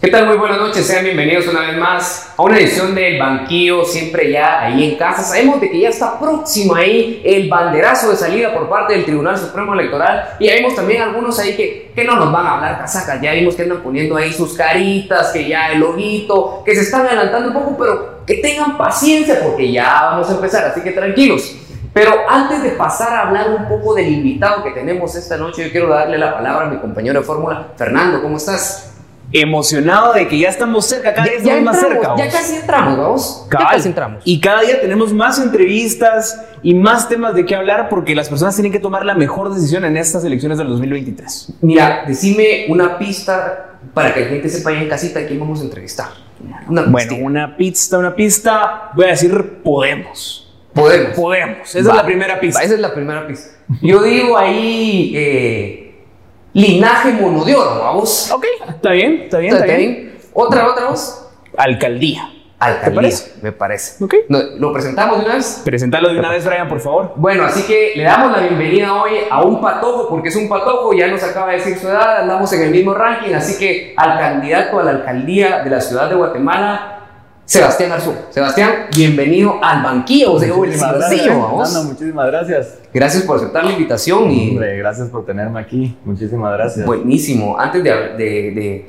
¿Qué tal? Muy buenas noches, sean bienvenidos una vez más a una edición del Banquillo, siempre ya ahí en casa. Sabemos de que ya está próximo ahí el banderazo de salida por parte del Tribunal Supremo Electoral y ya vimos también algunos ahí que, que no nos van a hablar casacas, ya vimos que andan poniendo ahí sus caritas, que ya el ojito, que se están adelantando un poco, pero que tengan paciencia porque ya vamos a empezar, así que tranquilos. Pero antes de pasar a hablar un poco del invitado que tenemos esta noche, yo quiero darle la palabra a mi compañero de fórmula, Fernando, ¿cómo estás? Emocionado de que ya estamos cerca, cada vez ya, más cerca. Ya casi entramos, vamos. Ya casi entramos. Y cada día tenemos más entrevistas y más temas de qué hablar porque las personas tienen que tomar la mejor decisión en estas elecciones del 2023. Mira, decime una pista para que la gente sepa ya en casita a quién vamos a entrevistar. bueno, una pista, una pista, voy a decir Podemos. Podemos. Podemos. Esa es la primera pista. Esa es la primera pista. Yo digo ahí... Eh, linaje mono de oro, vamos. Ok, está bien, está bien, está, bien. Otra, otra voz. Alcaldía. Alcaldía, ¿Te parece? me parece. Ok. ¿Lo presentamos de una vez? Presentalo de una vez, Brian, por favor. Bueno, así que le damos la bienvenida hoy a un patojo, porque es un patojo, ya nos acaba de decir su edad, andamos en el mismo ranking, así que al candidato a la alcaldía de la ciudad de Guatemala, Sebastián Arzú. Sebastián, bienvenido al banquillo de muchísimas gracias, vamos. muchísimas gracias. Gracias por aceptar la invitación. Y... gracias por tenerme aquí. Muchísimas gracias. Buenísimo. Antes de, de,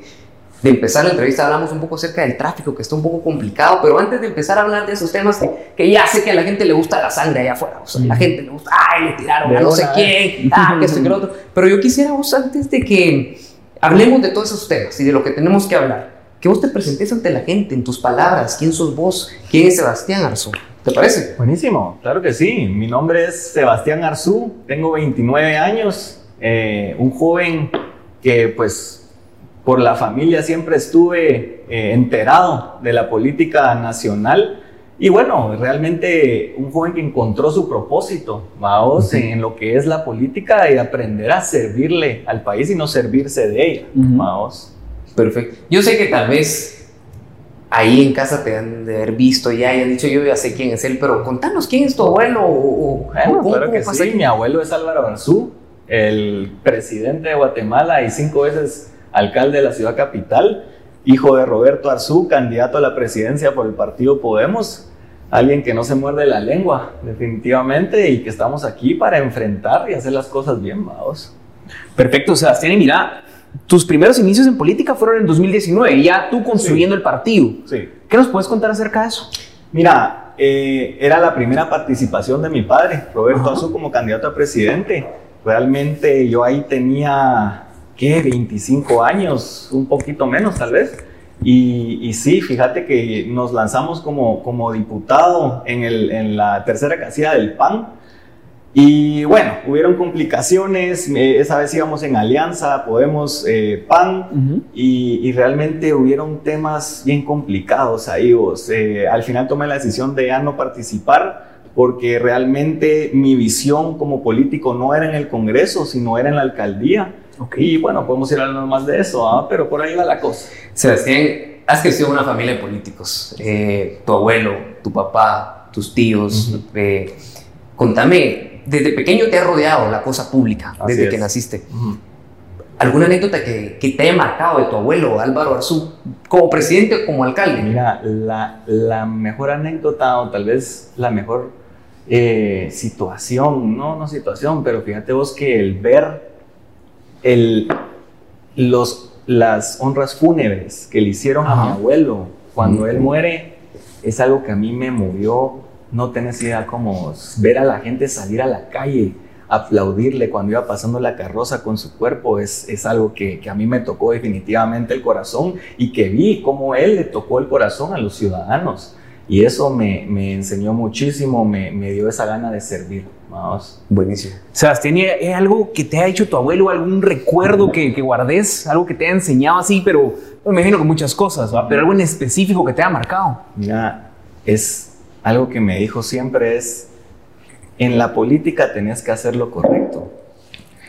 de, empezar la entrevista hablamos un poco acerca del tráfico, que está un poco complicado, pero antes de empezar a hablar de esos temas, que, ya sé que a la gente le gusta la sangre allá afuera, o sea, la gente le gusta, ay, le tiraron a no sé quién, ah, que esto y que lo otro, pero yo quisiera, vos, antes de que hablemos de todos esos temas y de lo que tenemos que hablar, que vos te presentes ante la gente en tus palabras, quién sos vos, quién es Sebastián Arzú. ¿Te parece? Buenísimo, claro que sí. Mi nombre es Sebastián Arzú, tengo 29 años, eh, un joven que pues por la familia siempre estuve eh, enterado de la política nacional y bueno, realmente un joven que encontró su propósito, vamos, en lo que es la política y aprender a servirle al país y no servirse de ella, vamos. Perfecto. Yo sé que tal vez ahí en casa te han de haber visto ya y han dicho yo ya sé quién es él, pero contanos quién es tu abuelo o, bueno, claro que sí. Mi abuelo es Álvaro Arzú, el presidente de Guatemala y cinco veces alcalde de la ciudad capital, hijo de Roberto Arzú, candidato a la presidencia por el partido Podemos. Alguien que no se muerde la lengua, definitivamente, y que estamos aquí para enfrentar y hacer las cosas bien, vamos. Perfecto, Sebastián. Y mira, tus primeros inicios en política fueron en 2019, ya tú construyendo el partido. Sí. ¿Qué nos puedes contar acerca de eso? Mira, eh, era la primera participación de mi padre, Roberto Azú, como candidato a presidente. Realmente yo ahí tenía, ¿qué? 25 años, un poquito menos tal vez. Y, y, sí, fíjate que nos lanzamos como, como diputado en, el, en la tercera casilla del PAN y bueno, hubieron complicaciones, eh, esa vez íbamos en alianza, Podemos, eh, PAN, y, realmente hubieron temas bien complicados ahí. Eh, al final tomé la decisión de ya no participar porque realmente mi visión como político no era en el Congreso, sino era en la alcaldía. Y bueno, podemos ir hablando más de eso, ¿ah? pero por ahí va la cosa. Sebastián, has crecido en una familia de políticos. tu abuelo, tu papá, tus tíos. contame desde pequeño te ha rodeado la cosa pública, desde que naciste. ¿Alguna anécdota que, que, te haya marcado de tu abuelo Álvaro Arzú como presidente o como alcalde? Mira, la, la, mejor anécdota o tal vez la mejor eh, situación, no, no situación, pero fíjate vos que el ver el, los, las honras fúnebres que le hicieron a mi abuelo cuando él muere es algo que a mí me movió no tenés idea cómo ver a la gente salir a la calle, aplaudirle cuando iba pasando la carroza con su cuerpo, es, es algo que, que, a mí me tocó definitivamente el corazón y que vi cómo él le tocó el corazón a los ciudadanos. Y eso me, me enseñó muchísimo, me, me, dio esa gana de servir. Vamos. Buenísimo. Sebastián, ¿hay algo que te ha hecho tu abuelo, algún recuerdo que, que guardes, algo que te ha enseñado así, pero me imagino que muchas cosas, ¿va? pero algo en específico que te ha marcado? Mira, es algo que me dijo siempre es, en la política tenés que hacer lo correcto.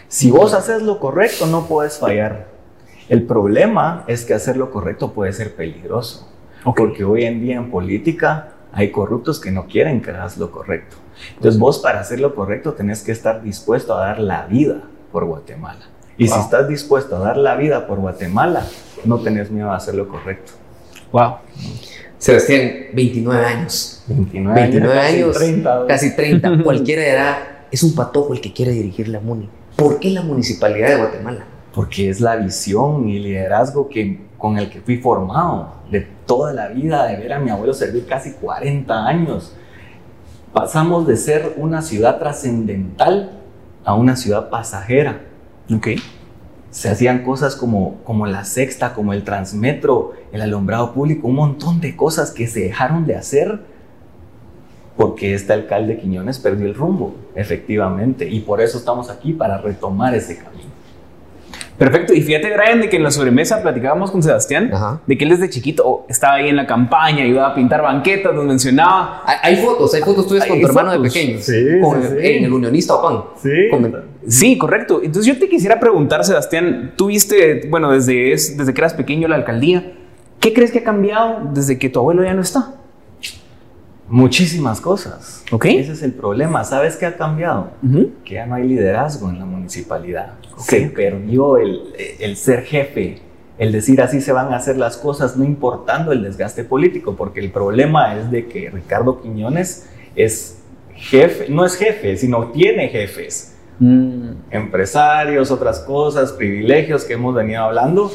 Si vos haces lo correcto, no puedes fallar. El problema es que hacer lo correcto puede ser peligroso. Porque hoy en día en política hay corruptos que no quieren que hagas lo correcto. Entonces vos para hacer lo correcto tenés que estar dispuesto a dar la vida por Guatemala. Y si estás dispuesto a dar la vida por Guatemala, no tenés miedo a hacer lo correcto. Wow. Sebastián, 29 años. 29, 29 casi años, 30. casi 30, cualquiera edad, es un patojo el que quiere dirigir la MUNI. ¿Por qué la municipalidad de Guatemala? Porque es la visión y liderazgo que, con el que fui formado de toda la vida, de ver a mi abuelo servir casi 40 años. Pasamos de ser una ciudad trascendental a una ciudad pasajera. Ok. Se hacían cosas como, como la sexta, como el transmetro, el alumbrado público, un montón de cosas que se dejaron de hacer porque este alcalde Quiñones perdió el rumbo, efectivamente, y por eso estamos aquí para retomar ese camino. Perfecto. Y fíjate, Brian, de que en la sobremesa platicábamos con Sebastián, Ajá. de que él desde chiquito estaba ahí en la campaña, ayudaba a pintar banquetas, nos mencionaba. Hay, hay fotos, hay fotos tuyas con tu hermano de pequeño. Sí, con- sí, sí. En el unionista Opan. Sí. Con- Sí, correcto. Entonces yo te quisiera preguntar, Sebastián, tú viste, bueno, desde, es- desde que eras pequeño la alcaldía, ¿qué crees que ha cambiado desde que tu abuelo ya no está? Muchísimas cosas. Ok. Ese es el problema. ¿Sabes qué ha cambiado? Que ya no hay liderazgo en la municipalidad. Ok. Se perdió el, el ser jefe, el decir así se van a hacer las cosas, no importando el desgaste político, porque el problema es de que Ricardo Quiñones es jefe, no es jefe, sino tiene jefes, Mm, empresarios, otras cosas, privilegios que hemos venido hablando.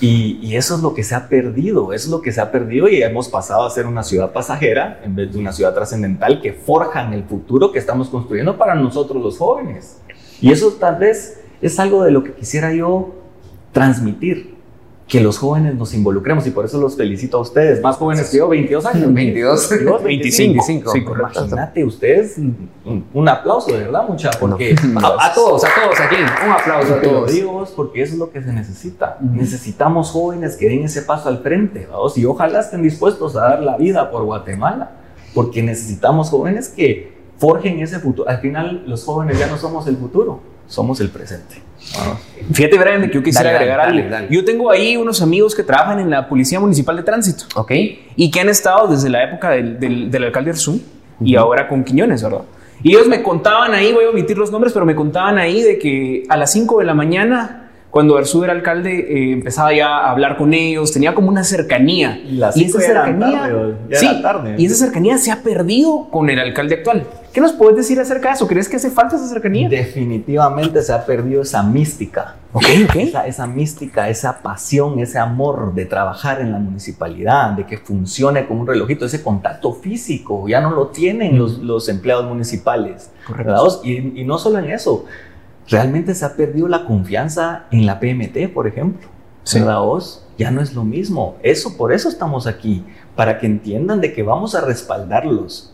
Y, eso es lo que se ha perdido, es lo que se ha perdido y hemos pasado a ser una ciudad pasajera en vez de una ciudad trascendental que forjan el futuro que estamos construyendo para nosotros los jóvenes. Y eso tal vez es algo de lo que quisiera yo transmitir, que los jóvenes nos involucremos y por eso los felicito a ustedes, más jóvenes que yo, 22 años. 22. 22, 25. 25. Sí. Imagínate ustedes, un, aplauso de verdad, mucha, porque A, a todos, a todos aquí. Un aplauso a todos. digo porque eso es lo que se necesita. Ujú. Necesitamos jóvenes que den ese paso al frente, ¿vamos? y ojalá estén dispuestos a dar la vida por Guatemala, porque necesitamos jóvenes que forjen ese futuro. Al final, los jóvenes ya no somos el futuro, somos el presente. ¿vamos? Fíjate, Brian, que yo quisiera Dale, agregar dale, algo. dale. Yo tengo ahí unos amigos que trabajan en la Policía Municipal de Tránsito Ok. y que han estado desde la época del, del, del alcalde Arzú y ahora con Quiñones, ¿verdad? Y ellos me contaban ahí, voy a omitir los nombres, pero me contaban ahí de que a las 5 de la mañana, cuando Arzú era alcalde, eh, empezaba ya a hablar con ellos, tenía como una cercanía. Y las y cinco esa cercanía, tarde, ya sí, tarde. y esa cercanía se ha perdido con el alcalde actual. ¿Qué nos puedes decir acerca de eso? ¿Crees que hace falta esa cercanía? Definitivamente se ha perdido esa mística. Ok, ok. Esa, esa mística, esa pasión, ese amor de trabajar en la municipalidad, de que funcione como un relojito, ese contacto físico, ya no lo tienen los, los empleados municipales. Y, y no solo en eso, realmente se ha perdido la confianza en la PMT, por ejemplo. Sí. ¿Verdad vos? Ya no es lo mismo. Eso, por eso estamos aquí, para que entiendan de que vamos a respaldarlos,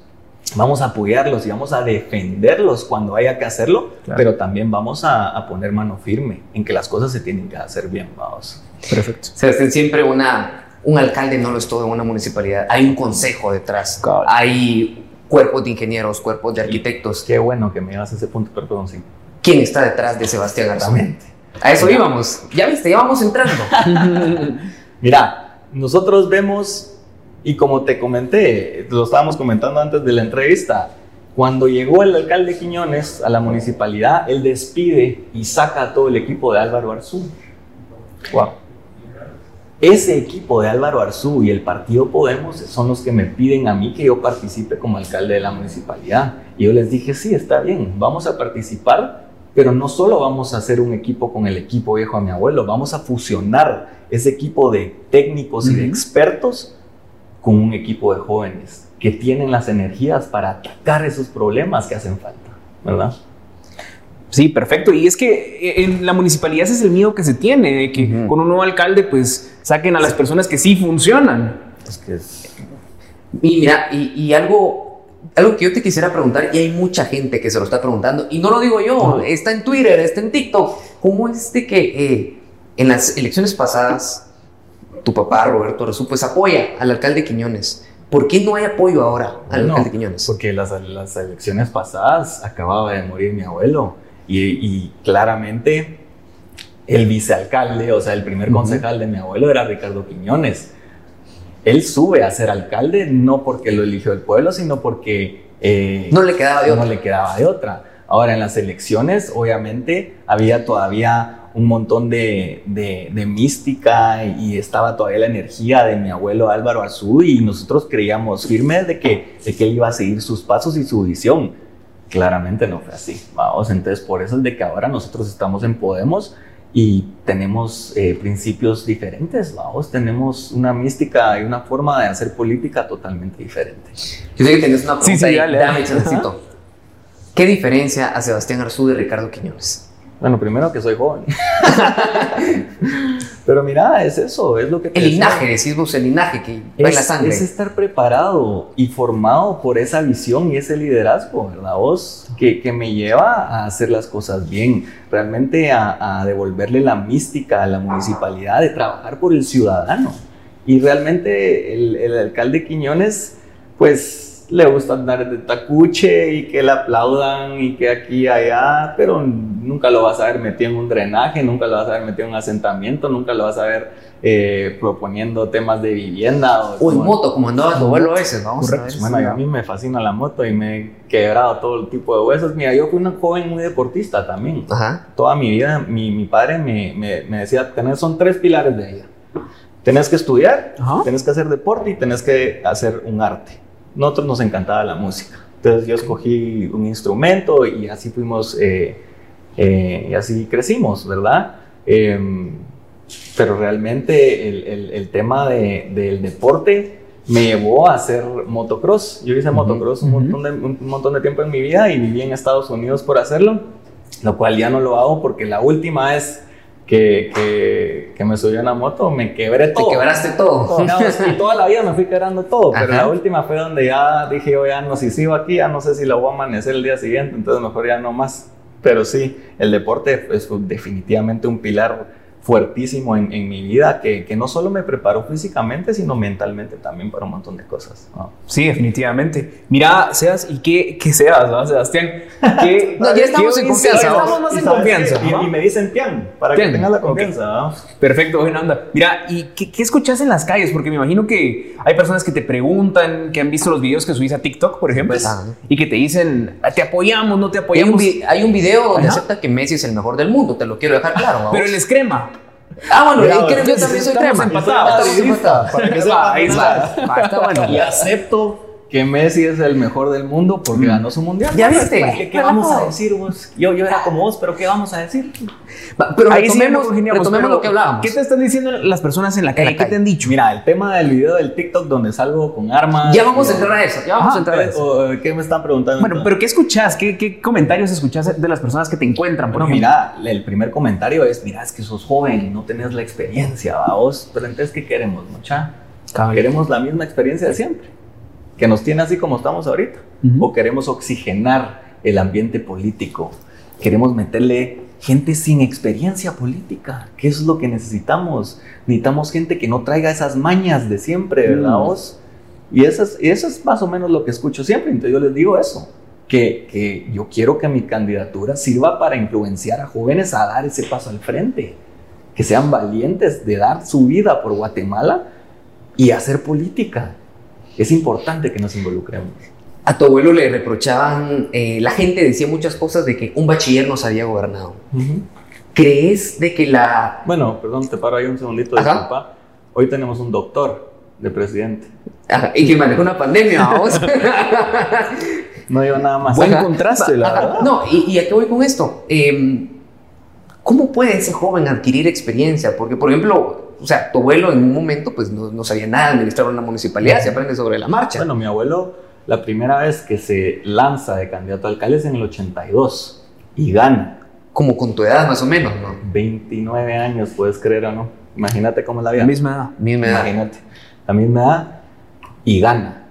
vamos a apoyarlos y vamos a defenderlos cuando haya que hacerlo, Claro. pero también vamos a, a poner mano firme en que las cosas se tienen que hacer bien, vamos. Perfecto. Sebastián, siempre una, un alcalde no lo es todo en una municipalidad. Hay un consejo detrás. Cabal. Hay cuerpos de ingenieros, cuerpos de arquitectos. Qué bueno que me llevas a ese punto, perdón, sí. ¿Quién está detrás de Sebastián? Exactamente. A eso íbamos. Ya viste, ya vamos entrando. Mira, nosotros vemos, y como te comenté, lo estábamos comentando antes de la entrevista, cuando llegó el alcalde Quiñones a la municipalidad, él despide y saca a todo el equipo de Álvaro Arzú. Wow. Ese equipo de Álvaro Arzú y el partido Podemos son los que me piden a mí que yo participe como alcalde de la municipalidad. Y yo les dije, sí, está bien, vamos a participar, pero no solo vamos a hacer un equipo con el equipo viejo a mi abuelo, vamos a fusionar ese equipo de técnicos y de expertos con un equipo de jóvenes que tienen las energías para atacar esos problemas que hacen falta, ¿verdad? Sí, perfecto. Y es que eh, en la municipalidad ese es el miedo que se tiene, de que con un nuevo alcalde pues saquen a las personas que sí funcionan. Es que es- Y mira, y, y algo, algo que yo te quisiera preguntar, y hay mucha gente que se lo está preguntando, y no lo digo yo, está en Twitter, está en TikTok. ¿Cómo es de que eh, en las elecciones pasadas tu papá, Roberto Resú, pues apoya al alcalde Quiñones? ¿Por qué no hay apoyo ahora al Bueno, alcalde Quiñones? Porque las, las elecciones pasadas acababa de morir mi abuelo y, y claramente el vicealcalde, o sea, el primer concejal de mi abuelo era Ricardo Quiñones. Él sube a ser alcalde no porque lo eligió el pueblo, sino porque eh, No le quedaba de no otra. le quedaba de otra. Ahora, en las elecciones, obviamente, había todavía un montón de, de, de mística y estaba todavía la energía de mi abuelo Álvaro Azú y nosotros creíamos firmes de que, de que él iba a seguir sus pasos y su visión. Claramente no fue así, vamos, entonces por eso es de que ahora nosotros estamos en Podemos y tenemos eh, principios diferentes, vamos, tenemos una mística y una forma de hacer política totalmente diferente. Yo sé que tenés una pregunta Sí, sí, ahí. dale, Dame chancecito. ¿Qué diferencia a Sebastián Arzú de Ricardo Quiñones? Bueno, primero que soy joven. Pero mira, es eso, es lo que te El decía. linaje, decís vos, el linaje que va en la Es, sangre. es estar preparado y formado por esa visión y ese liderazgo, ¿verdad? Vos, que, que me lleva a hacer las cosas bien, realmente a, a devolverle la mística a la municipalidad, de trabajar por el ciudadano. Y realmente el, el alcalde Quiñones, pues le gusta andar de tacuche y que le aplaudan y que aquí y allá, pero nunca lo vas a ver metido en un drenaje, nunca lo vas a ver metido en un asentamiento, nunca lo vas a ver eh, proponiendo temas de vivienda. O en como- moto, como andaba tu abuelo veces, vamos Correcto. Bueno, a mí me fascina la moto y me he quebrado todo el tipo de huesos. Mira, yo fui una joven muy deportista también. Ajá. Toda mi vida, mi, mi padre me, me, me decía, tenés, son tres pilares de vida. Tenés que estudiar, Ajá. tenés que hacer deporte y tenés que hacer un arte. Nosotros nos encantaba la música. Entonces yo escogí un instrumento y así fuimos, eh, eh, y así crecimos, ¿verdad? Em, pero realmente el, el- el tema de- del deporte me llevó a hacer motocross. Yo hice motocross un, montón de, un montón de tiempo en mi vida y viví en Estados Unidos por hacerlo, lo cual ya no lo hago porque la última vez que, que, que me subí a una moto me quebré Te todo. quebraste todo. No, es que toda la vida me fui quebrando todo, pero Ajá. la última fue donde ya dije, yo ya no, si sigo aquí, ya no sé si lo voy a amanecer el día siguiente, entonces mejor ya no más. Pero sí, el deporte es definitivamente un pilar fuertísimo en, en mi vida que, que no solo me preparó físicamente, sino mentalmente también para un montón de cosas. ¿no? Sí, definitivamente. Mira, Sebas, ¿y qué, qué Sebas, no, Sebastián? ¿Qué, No, ya estamos en confianza, ya vamos. Estamos más Y en confianza. que- y-. Y, me dicen Tian, para Tian, que tengas la confianza. ¿no? Perfecto, buena onda. Mira, ¿y qué, qué escuchas en las calles? Porque me imagino que hay personas que te preguntan, que han visto los videos que subís a TikTok, por ejemplo, Pues, y que te dicen, "Ah, te apoyamos, no te Hay un, apoyamos. vi- hay un video donde Ajá. acepta que Messi es el mejor del mundo, te lo quiero dejar claro. Pero él es crema. Ah, bueno, Mira, y creo que yo entonces también soy estamos crema. empatados. Estamos empatados. Para que Va, sepan ahí nada. está. Va, está bueno. Y acepto que Messi es el mejor del mundo porque ganó su mundial. ¿Ya viste? ¿Qué, qué vamos a decir vos? Yo, yo era como vos, pero ¿qué vamos a decir? Pero Ahí sí retomemos, congeniamos, retomemos pero lo que hablábamos. ¿Qué te están diciendo las personas en la calle? la ¿Qué te han dicho? Mira, el tema del video del TikTok donde salgo con armas. Ya vamos a y- entrar a eso, ya vamos Ah, a entrar a eso. o, ¿Qué me están preguntando? Bueno, pero ¿qué escuchas? ¿Qué, qué comentarios escuchas de las personas que te encuentran? Por Bueno, ejemplo? mira, el primer comentario es, mira, es que sos joven, no tenés la experiencia, ¿va vos? Pero entonces, ¿qué queremos, mucha? Queremos la misma experiencia de siempre, que nos tiene así como estamos ahorita. O queremos oxigenar el ambiente político, queremos meterle gente sin experiencia política, que eso es lo que necesitamos. Necesitamos gente que no traiga esas mañas de siempre, ¿verdad Mm. vos? Y eso, es, y eso es más o menos lo que escucho siempre, entonces yo les digo eso. Que, que yo quiero que mi candidatura sirva para influenciar a jóvenes a dar ese paso al frente, que sean valientes de dar su vida por Guatemala y hacer política. Es importante que nos involucremos. A tu abuelo le reprochaban, eh, la gente decía muchas cosas de que un bachiller nos había gobernado. ¿Crees de que la... Bueno, perdón, te paro ahí un segundito, Ajá. disculpa. Hoy tenemos un doctor de presidente. Ajá, y que manejó una pandemia, vamos? No digo nada más. Buen Ajá. contraste, la verdad. No, y, y a qué voy con esto? Eh, ¿Cómo puede ese joven adquirir experiencia? Porque, por ejemplo, o sea, tu abuelo en un momento pues no, no sabía nada de administrar una municipalidad, se aprende sobre la marcha. Bueno, mi abuelo, la primera vez que se lanza de candidato a alcalde es en el 82 y gana. Como con tu edad más o menos, ¿no? 29 años, puedes creer o no. Imagínate cómo es la vida. La misma edad. Misma edad. Imagínate. La misma edad y gana.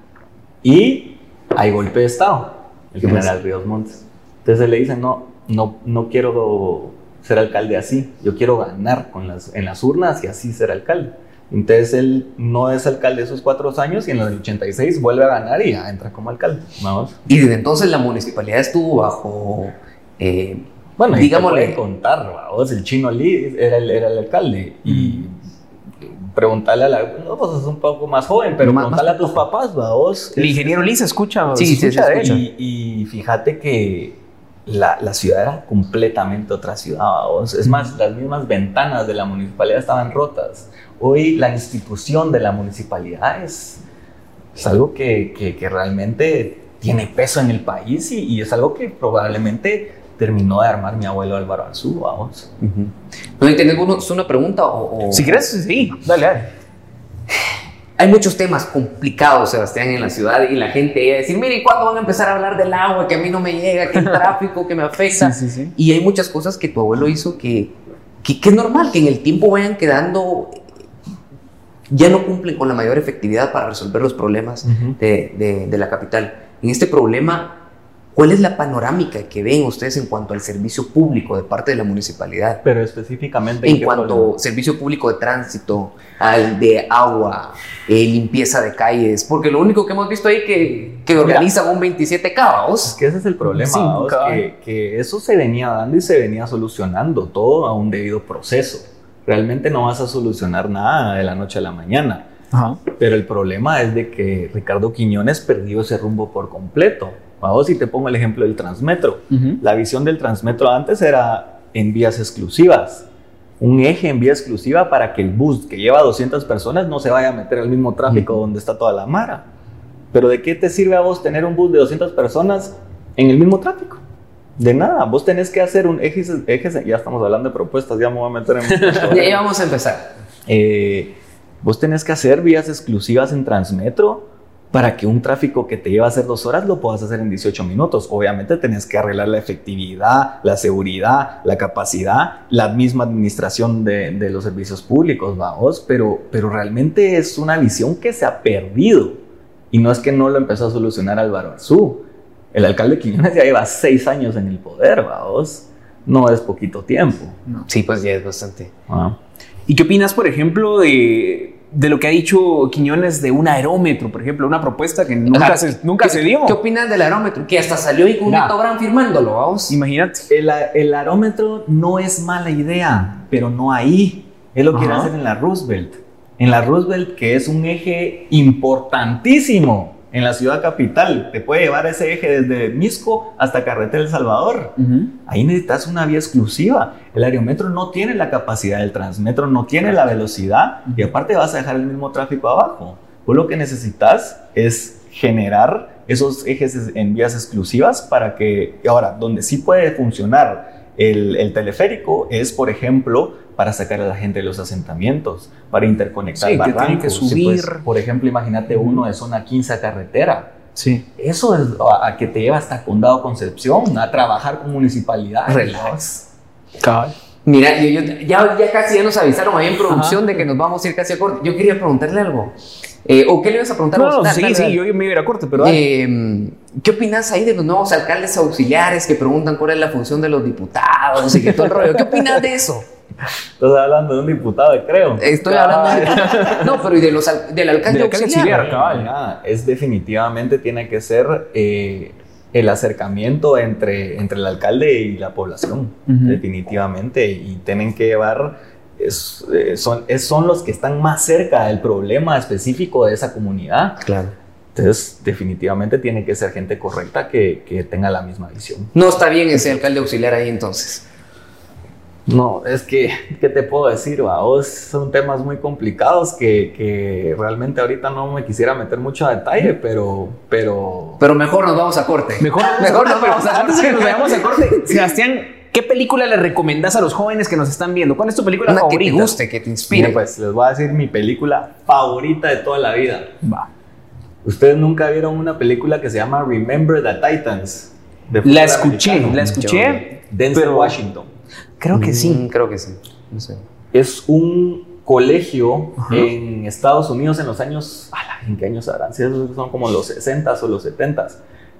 Y hay golpe de Estado, el ¿Qué general Ríos Montes. Entonces le dicen, no, no, no quiero ser alcalde así, yo quiero ganar con las, en las urnas y así ser alcalde. Entonces él no es alcalde esos cuatro años y en el 86 vuelve a ganar y ya entra como alcalde. Vamos. Y desde entonces la municipalidad estuvo bajo... eh, Bueno, Digámosle- contar, vos, el chino Lee era el, era el alcalde y preguntarle a la, no, pues es un poco más joven, pero Más- preguntarle más a tus papás, va, vos. El ingeniero Lisa escucha. Sí, se sí, escucha se escucha. Y, y fíjate que la, la ciudad era completamente otra ciudad. ¿vos? Es más, las mismas ventanas de la municipalidad estaban rotas. Hoy la institución de la municipalidad es, es algo que, que, que realmente tiene peso en el país y, y, es algo que probablemente terminó de armar mi abuelo Álvaro Anzú, vamos. Uh -huh. ¿No tenés una pregunta? O, o... Si quieres, sí, dale, dale. Hay muchos temas complicados, Sebastián, en la ciudad y la gente iba a decir, mire, ¿cuándo van a empezar a hablar del agua? Que a mí no me llega, que el tráfico, que me afecta. Sí, sí, sí. Y hay muchas cosas que tu abuelo hizo que, que, que, es normal, que en el tiempo vayan quedando, ya no cumplen con la mayor efectividad para resolver los problemas uh -huh. de, de, de la capital. En este problema, ¿Cuál es la panorámica que ven ustedes en cuanto al servicio público de parte de la municipalidad? Pero específicamente en, cuanto al servicio público de tránsito, al de agua, eh, limpieza de calles, porque lo único que hemos visto ahí que, que organizan un 27 caos. Es que ese es el problema, que, que eso se venía dando y se venía solucionando todo a un debido proceso. Realmente no vas a solucionar nada de la noche a la mañana. Ajá. Pero el problema es de que Ricardo Quiñones perdió ese rumbo por completo. Vamos, si te pongo el ejemplo del Transmetro. Uh -huh. La visión del Transmetro antes era en vías exclusivas. Un eje en vía exclusiva para que el bus que lleva 200 personas no se vaya a meter al mismo tráfico uh -huh. donde está toda la mara. Pero ¿de qué te sirve a vos tener un bus de 200 personas en el mismo tráfico? De nada, vos tenés que hacer un eje, eje ya estamos hablando de propuestas, ya me voy a meter en... ya, vamos a empezar. Eh, vos tenés que hacer vías exclusivas en Transmetro para que un tráfico que te lleva a hacer dos horas lo puedas hacer en 18 minutos. Obviamente tenés que arreglar la efectividad, la seguridad, la capacidad, la misma administración de, de los servicios públicos, vamos, pero, pero realmente es una visión que se ha perdido. Y no es que no lo empezó a solucionar Álvaro Arzú. El alcalde Quiñones ya lleva seis años en el poder, vamos. No es poquito tiempo. No. Sí, pues ya es bastante. Ah. ¿Y qué opinas, por ejemplo, de de lo que ha dicho Quiñones de un aerómetro, por ejemplo, una propuesta que nunca, se, nunca se dio. ¿Qué opinas del aerómetro? Que hasta salió y con Neto Brand firmándolo, vamos. Imagínate. El, el, aerómetro no es mala idea, pero no ahí. Él lo Ajá. quiere hacer en la Roosevelt. En la Roosevelt, que es un eje importantísimo en la ciudad capital. Te puede llevar ese eje desde Misco hasta Carretera El Salvador. Uh -huh. Ahí necesitas una vía exclusiva. El aerometro no tiene la capacidad del transmetro, no tiene la velocidad y aparte vas a dejar el mismo tráfico abajo. Pues lo que necesitas es generar esos ejes en vías exclusivas para que, ahora, donde sí puede funcionar el, el teleférico es, por ejemplo, para sacar a la gente de los asentamientos, para interconectar sí, barrancos. Que tienen que subir. Pues, por ejemplo, imagínate uno de zona 15 a carretera. Sí. Eso es a, a, que te lleva hasta Condado Concepción, a trabajar con municipalidad. Relax. Cabal. Mira, yo, yo, ya, ya casi ya nos avisaron ahí en producción Ajá. de que nos vamos a ir casi a corte. Yo quería preguntarle algo. Eh, ¿O qué le ibas a preguntar? No, vos? no sí, dale, sí, dale. yo me iba a ir a corte, pero eh, ¿Qué opinas ahí de los nuevos alcaldes auxiliares que preguntan cuál es la función de los diputados y que todo el rollo? ¿Qué opinas de eso? Estás hablando de un diputado, creo. Estoy hablando de... No, pero y de los, del alcalde, alcalde auxiliar. auxiliar cabal. Ah, es definitivamente tiene que ser eh, el acercamiento entre, entre el alcalde y la población, uh -huh. definitivamente. Y tienen que llevar... Es, eh, son, es, son los que están más cerca del problema específico de esa comunidad. Claro. Entonces, definitivamente tiene que ser gente correcta que, que tenga la misma visión. No está bien ese alcalde auxiliar ahí entonces. No, es que, ¿qué te puedo decir? Vos? Son temas muy complicados que, que, realmente ahorita no me quisiera meter mucho a detalle, pero... Pero, pero mejor nos vamos a corte. Mejor, mejor nos vamos a corte. Antes de que nos vayamos a corte, Sebastián, ¿qué película le recomendás a los jóvenes que nos están viendo? ¿Cuál es tu película Una favorita? que te guste, que te inspire. Pues les voy a decir mi película favorita de toda la vida. Va. ¿Ustedes nunca vieron una película que se llama Remember the Titans? la escuché, la escuché. Denzel. Washington. Creo que sí. Mm, creo que sí. No sé. Es un colegio -huh. en Estados Unidos en los años. ¿En qué años habrán? Si son como los 60 o los 70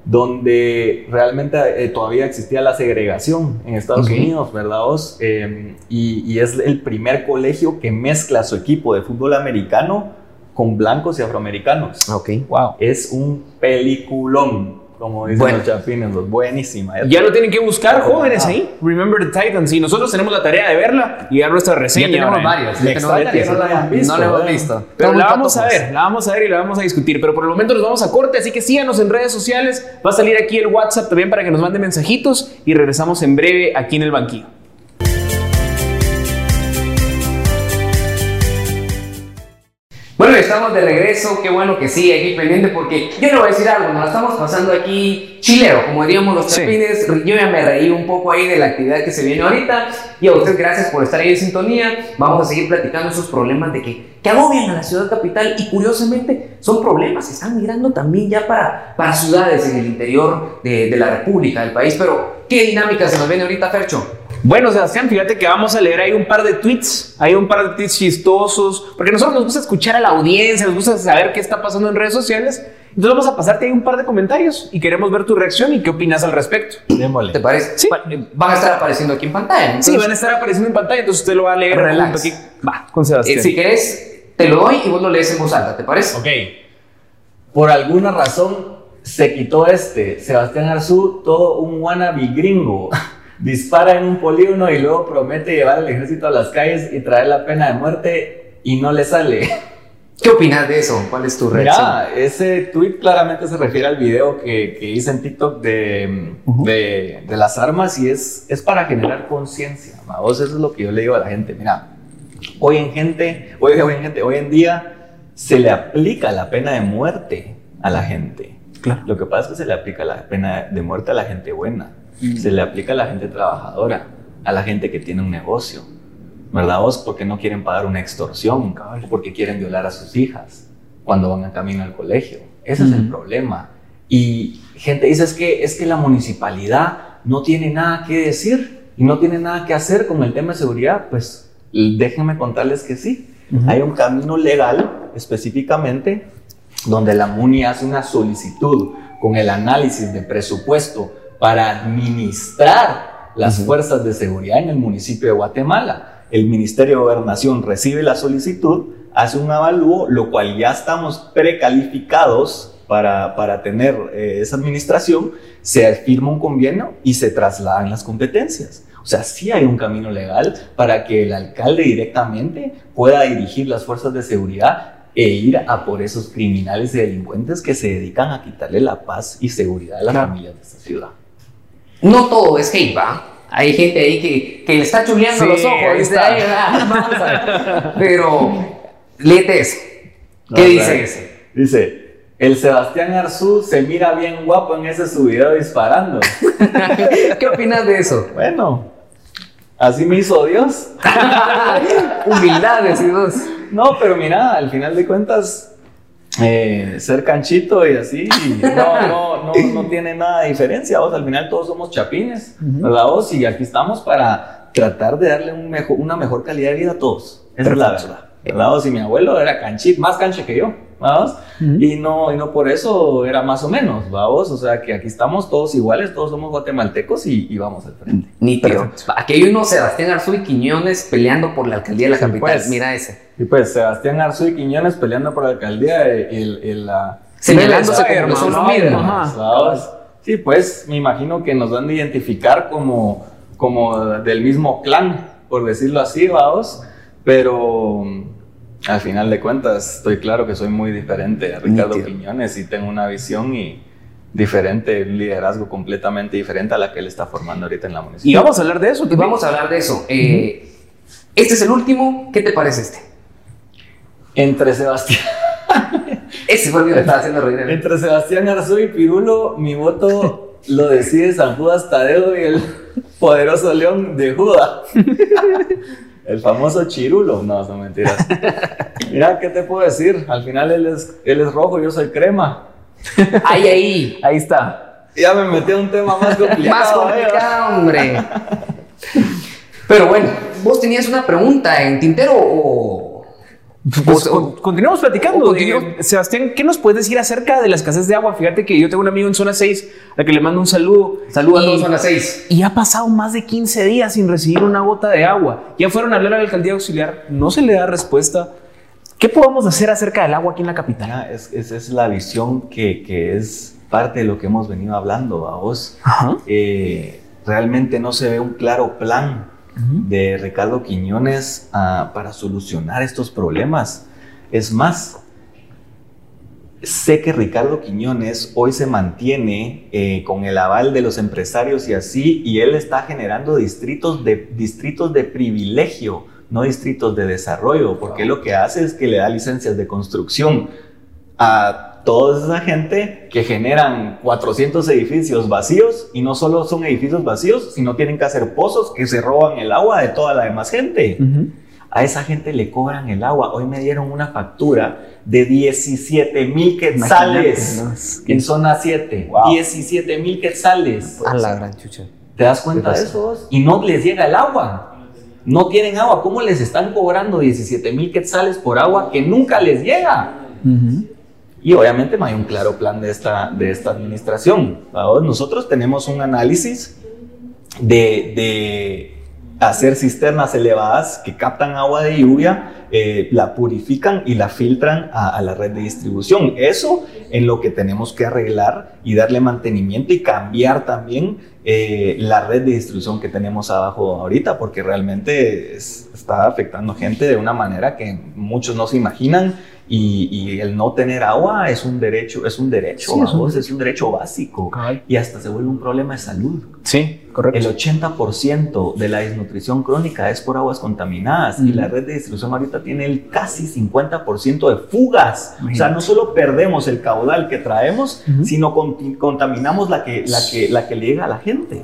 donde realmente eh, todavía existía la segregación en Estados okay. Unidos, ¿verdad? Eh, y, y, es el primer colegio que mezcla su equipo de fútbol americano con blancos y afroamericanos. Ok. Wow. Es un peliculón como dicen Bueno. los chapines, los buenísima. Ya lo tienen que buscar, jóvenes Ah. ahí. Remember the Titans. Y nosotros tenemos la tarea de verla y dar nuestra reseña. Ya tenemos ya varios. no la hayan visto, No la hemos visto. Pero la vamos a ver, la vamos a ver y la vamos a discutir. Pero por el momento nos vamos a corte, así que síganos en redes sociales. Va a salir aquí el WhatsApp también para que nos manden mensajitos y regresamos en breve aquí en el banquillo. Estamos de regreso, qué bueno que sí, aquí pendiente, porque yo le voy a decir algo, nos estamos pasando aquí chilero, como diríamos los Sí. chapines, yo ya me reí un poco ahí de la actividad que se viene ahorita, y a usted gracias por estar ahí en sintonía, vamos a seguir platicando esos problemas de que, que agobian a la ciudad capital, y curiosamente son problemas que están migrando también ya para, para ciudades en el interior de, de la república, del país, pero ¿qué dinámica se nos viene ahorita, Fercho? Bueno, Sebastián, fíjate que vamos a leer ahí un par de tweets, hay un par de tweets chistosos, porque a nosotros nos gusta escuchar a la audiencia, nos gusta saber qué está pasando en redes sociales. Entonces vamos a pasarte ahí un par de comentarios y queremos ver tu reacción y qué opinas al respecto. Démosle. ¿Te parece? Sí. Va- Van a estar apareciendo aquí en pantalla. Sí, entonces- van a estar apareciendo en pantalla, entonces usted lo va a leer Relax. junto aquí. Va, con Eh, Sebastián. si querés, te lo doy y vos lo lees en voz alta, ¿te parece? Ok. Por alguna razón se quitó este. Sebastián Arzú, todo un wannabe gringo. Dispara en un polígono y luego promete llevar al ejército a las calles y traer la pena de muerte y no le sale. ¿Qué opinas de eso? ¿Cuál es tu reacción? Mira, ese tweet claramente se refiere al video que, que hice en TikTok de, de, de las armas y es, es para generar conciencia. Vos, eso es lo que yo le digo a la gente. Mira, hoy en gente, hoy, hoy en gente, hoy en día se le aplica la pena de muerte a la gente. Claro. Lo que pasa es que se le aplica la pena de muerte a la gente buena, se le aplica a la gente trabajadora, a la gente que tiene un negocio, ¿verdad vos? Porque no quieren pagar una extorsión, o porque quieren violar a sus hijas cuando van a camino al colegio. Ese es el problema. Y gente dice es que, es que la municipalidad no tiene nada que decir y no tiene nada que hacer con el tema de seguridad. Pues déjenme contarles que sí. Hay un camino legal específicamente donde la MUNI hace una solicitud con el análisis de presupuesto para administrar las fuerzas de seguridad en el municipio de Guatemala. El Ministerio de Gobernación recibe la solicitud, hace un avalúo, lo cual ya estamos precalificados para, para tener eh, esa administración, se firma un convenio y se trasladan las competencias. O sea, sí hay un camino legal para que el alcalde directamente pueda dirigir las fuerzas de seguridad e ir a por esos criminales y delincuentes que se dedican a quitarle la paz y seguridad a las Claro. familias de esta ciudad. No todo es hate, ¿va? Hay gente ahí que, que le está chuleando Sí, los ojos. ahí dice, está. "Ay, va, vamos a ver". Pero, léete eso. ¿Qué No, dice ese? Dice, el Sebastián Arzú se mira bien guapo en ese su video disparando. ¿Qué opinas de eso? bueno, así me hizo Dios. Humildad, decimos. No, pero mira, al final de cuentas, eh, ser canchito y así, no, no, no, no tiene nada de diferencia. Al final todos somos chapines, ¿verdad? Vos? Y aquí estamos para tratar de darle un mejor, una mejor calidad de vida a todos. Esa es la verdad. ¿verdad? Vos? Y mi abuelo era canchito, más canche que yo, Vos? y, no, y no por eso era más o menos. Vos? O sea, que aquí estamos todos iguales, todos somos guatemaltecos y, y vamos al frente. Nítido. Aquí hay uno, Sebastián Arzú y Quiñones peleando por la alcaldía de la Sí, capital. pues. Mira ese. Y pues Sebastián Arzú y Quiñones peleando por la alcaldía y el, el, la- Señalándose como que son Ajá. ¿sabes? Sí, pues me imagino que nos van a identificar como, como del mismo clan, por decirlo así, vamos. Pero al final de cuentas estoy claro que soy muy diferente a Ricardo Nítido. Quiñones y tengo una visión y diferente, un liderazgo completamente diferente a la que él está formando ahorita en la Y municipalidad. vamos a hablar de eso. Y vamos a hablar de eso. Eh, Este es el último. ¿Qué te parece este? Entre Sebastián. Ese fue el que me estaba haciendo reír. Entre Sebastián Arzú y Pirulo, mi voto lo decide San Judas Tadeo y el poderoso león de Judas. El famoso Chirulo. No, son mentiras. Mira, ¿qué te puedo decir? Al final él es, él es rojo, yo soy crema. Ahí, ahí. Ahí está. Ya me metí a un tema más complicado. Más ¿eh? complicado, hombre. Pero bueno, vos tenías una pregunta en tintero o. Pues, o- con- continuamos platicando. o continuamos. Eh, Sebastián, ¿qué nos puedes decir acerca de la escasez de agua? Fíjate que yo tengo un amigo en zona 6 al que le mando un saludo. Saludos a las seis. Y ha pasado más de 15 días sin recibir una gota de agua. Ya fueron a hablar a la alcaldía auxiliar, no se le da respuesta. ¿Qué podemos hacer acerca del agua aquí en la capital? Mira, es, es, es la visión que, que es parte de lo que hemos venido hablando a vos. Eh, realmente no se ve un claro plan de Ricardo Quiñones ah, para solucionar estos problemas. Es más, sé que Ricardo Quiñones hoy se mantiene eh, con el aval de los empresarios y así, y él está generando distritos de, distritos de privilegio, no distritos de desarrollo, porque lo que hace es que le da licencias de construcción a toda esa gente que generan 400 edificios vacíos y no solo son edificios vacíos, sino tienen que hacer pozos que se roban el agua de toda la demás gente. A esa gente le cobran el agua. Hoy me dieron una factura de 17 mil quetzales en zona 7. 17 mil quetzales. A la gran chucha. ¿Te das cuenta de eso? Y no les llega el agua. No tienen agua. ¿Cómo les están cobrando 17 mil quetzales por agua que nunca les llega? Y obviamente no hay un claro plan de esta, de esta administración. Nosotros tenemos un análisis de, de hacer cisternas elevadas que captan agua de lluvia, eh, la purifican y la filtran a, la red de distribución. Eso en lo que tenemos que arreglar y darle mantenimiento y cambiar también eh, la red de distribución que tenemos abajo ahorita, porque realmente está afectando gente de una manera que muchos no se imaginan y, el no tener agua es un derecho, es un derecho, es, un... derecho básico. Y hasta se vuelve un problema de salud. Sí, correcto. El 80% de la desnutrición crónica es por aguas contaminadas y la red de distribución ahorita tiene el casi 50% de fugas. O sea, no solo perdemos el caudal que traemos, sino contaminamos la que, la, que, la que le llega a la gente.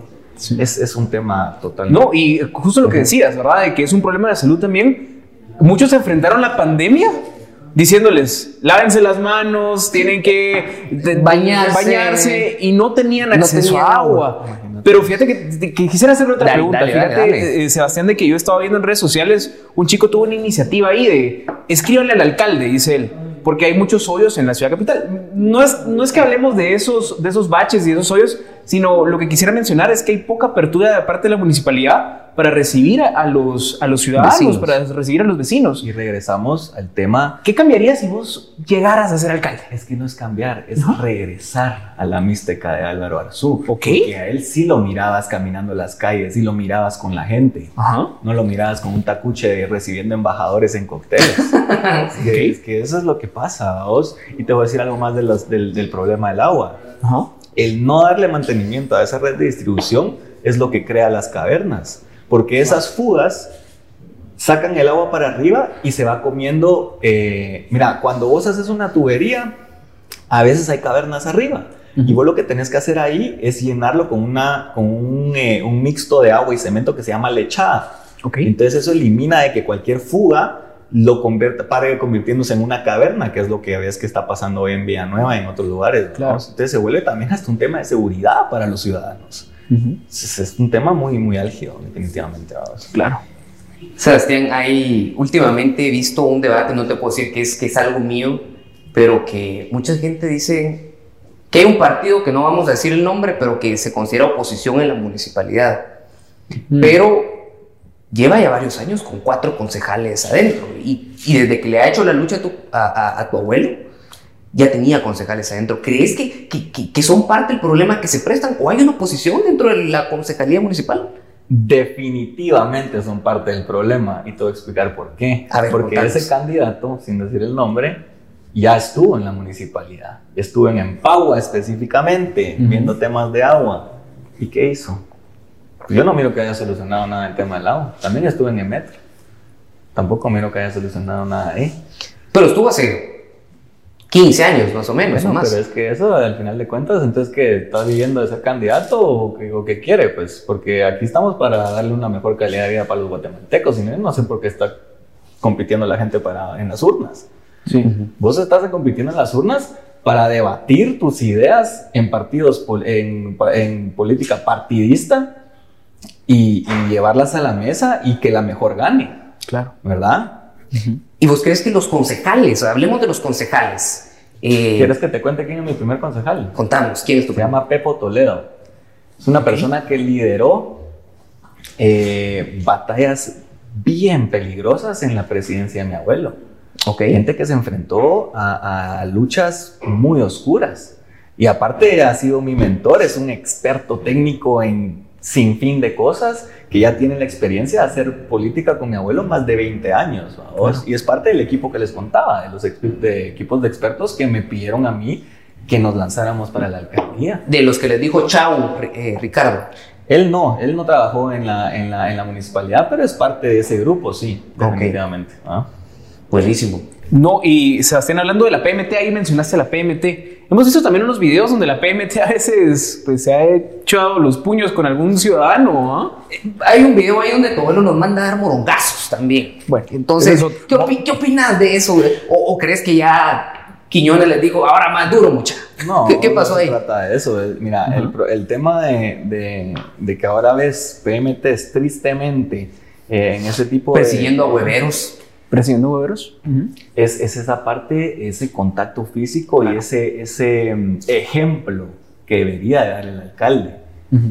Es, es, un tema total. No, y justo lo que decías, ¿verdad? De que es un problema de salud también. Muchos se enfrentaron la pandemia diciéndoles, lávense las manos, tienen que bañarse, y no tenían acceso a agua. Pero fíjate que, quisiera hacerle otra pregunta. fíjate, eh, Sebastián, de que yo estaba viendo en redes sociales, un chico tuvo una iniciativa ahí de escríbanle al alcalde, dice él porque hay muchos hoyos en la ciudad capital. No es, no es que hablemos de esos, de esos baches y esos hoyos, sino lo que quisiera mencionar es que hay poca apertura de parte de la municipalidad para recibir a los, a los ciudadanos, para recibir a los vecinos. Y regresamos al tema. ¿Qué cambiaría si vos llegaras a ser alcalde? Es que no es cambiar, es regresar a la mística de Álvaro Arzú. Ok. Porque a él sí lo mirabas caminando las calles, y lo mirabas con la gente. No lo mirabas con un tacuche recibiendo embajadores en cócteles. es, que, eso es lo que pasa, vos. Y te voy a decir algo más de los, del, del problema del agua. Ajá el no darle mantenimiento a esa red de distribución es lo que crea las cavernas, porque esas fugas sacan el agua para arriba y se va comiendo. Eh, mira, cuando vos haces una tubería, a veces hay cavernas arriba. Y vos lo que tenés que hacer ahí es llenarlo con, una, con un, eh, un mixto de agua y cemento que se llama lechada. Entonces eso elimina de que cualquier fuga lo convierta, pare convirtiéndose en una caverna, que es lo que ves que está pasando hoy en Villanueva y en otros lugares. Entonces se vuelve también hasta un tema de seguridad para los ciudadanos. es, un tema muy, muy álgido, definitivamente. Claro. Sebastián, hay últimamente he visto un debate, no te puedo decir que es, que es algo mío, pero que mucha gente dice que hay un partido que no vamos a decir el nombre, pero que se considera oposición en la municipalidad. Pero lleva ya varios años con cuatro concejales adentro. Y, y desde que le ha hecho la lucha a tu, abuelo, ya tenía concejales adentro. ¿Crees que, que, que, son parte del problema que se prestan o hay una oposición dentro de la concejalía municipal? Definitivamente son parte del problema y te voy a explicar por qué. A ver, Porque ese candidato, sin decir el nombre, ya estuvo en la municipalidad. Estuvo en Empagua específicamente, viendo temas de agua. ¿Y qué hizo? Yo no miro que haya solucionado nada el tema del agua. También estuve en el metro. Tampoco miro que haya solucionado nada ahí. Pero estuvo hace 15 años más o menos, o más. Pero es que eso, al final de cuentas, entonces que está viviendo de ser candidato o que, quiere, pues, porque aquí estamos para darle una mejor calidad de vida para los guatemaltecos y no, sé por qué está compitiendo la gente para, en las urnas. Sí. Vos estás compitiendo en las urnas para debatir tus ideas en partidos, en, en política partidista y, llevarlas a la mesa y que la mejor gane. Claro. ¿Verdad? ¿Y vos crees que los concejales, hablemos de los concejales? Eh, ¿Quieres que te cuente quién es mi primer concejal? Contamos, ¿quién es tu Se llama Pepo Toledo. Es una persona que lideró eh, batallas bien peligrosas en la presidencia de mi abuelo. Okay. Gente que se enfrentó a, a luchas muy oscuras. Y aparte ha sido mi mentor, es un experto técnico en sin fin de cosas que ya tiene la experiencia de hacer política con mi abuelo más de 20 años. Y es parte del equipo que les contaba, de los de equipos de expertos que me pidieron a mí que nos lanzáramos para la alcaldía. De los que les dijo chao, eh, Ricardo. Él no, él no trabajó en la, en, la, en la, municipalidad, pero es parte de ese grupo, sí, definitivamente. ¿ah? Buenísimo. No, y Sebastián, hablando de la PMT, ahí mencionaste la PMT. Hemos visto también unos videos donde la PMT a veces pues, se ha echado los puños con algún ciudadano. ¿ah? Hay un video ahí donde tu abuelo nos manda a dar morongazos también. Bueno, entonces, ¿qué, opinas de eso? ¿O, crees que ya Quiñones les dijo, ahora más duro, mucha? No, ¿Qué, pasó ahí? No se trata de eso. Mira, el, el, tema de, de, de, que ahora ves PMT tristemente eh, en ese tipo Persiguiendo de... Persiguiendo a hueveros Presidiendo es, es, esa parte, ese contacto físico y ese, ese mm, ejemplo que debería dar el alcalde.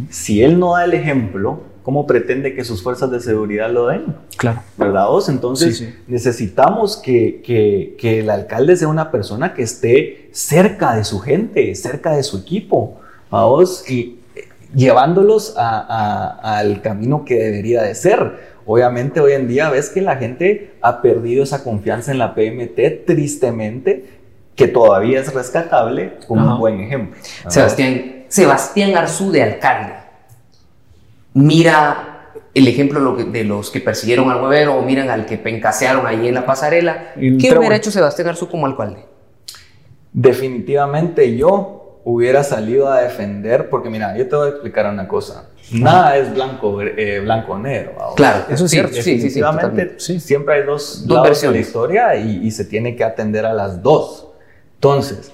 Si él no da el ejemplo, ¿cómo pretende que sus fuerzas de seguridad lo den? Claro. ¿Verdad? Entonces necesitamos que, que, que, el alcalde sea una persona que esté cerca de su gente, cerca de su equipo, vos y eh, llevándolos a, al camino que debería de ser Obviamente hoy en día ves que la gente ha perdido esa confianza en la PMT, tristemente, que todavía es rescatable como un buen ejemplo. Sebastián, Sebastián Arzú de alcalde, mira el ejemplo de los que persiguieron al huevero o miran al que pencasearon ahí en la pasarela. ¿Qué hubiera hecho Sebastián Arzú como alcalde? Definitivamente yo hubiera salido a defender, porque mira, yo te voy a explicar una cosa. Nada es blanco, eh, blanco negro. Claro, eso es cierto. Definitivamente, siempre hay dos, dos lados de la historia y, se tiene que atender a las dos. Entonces,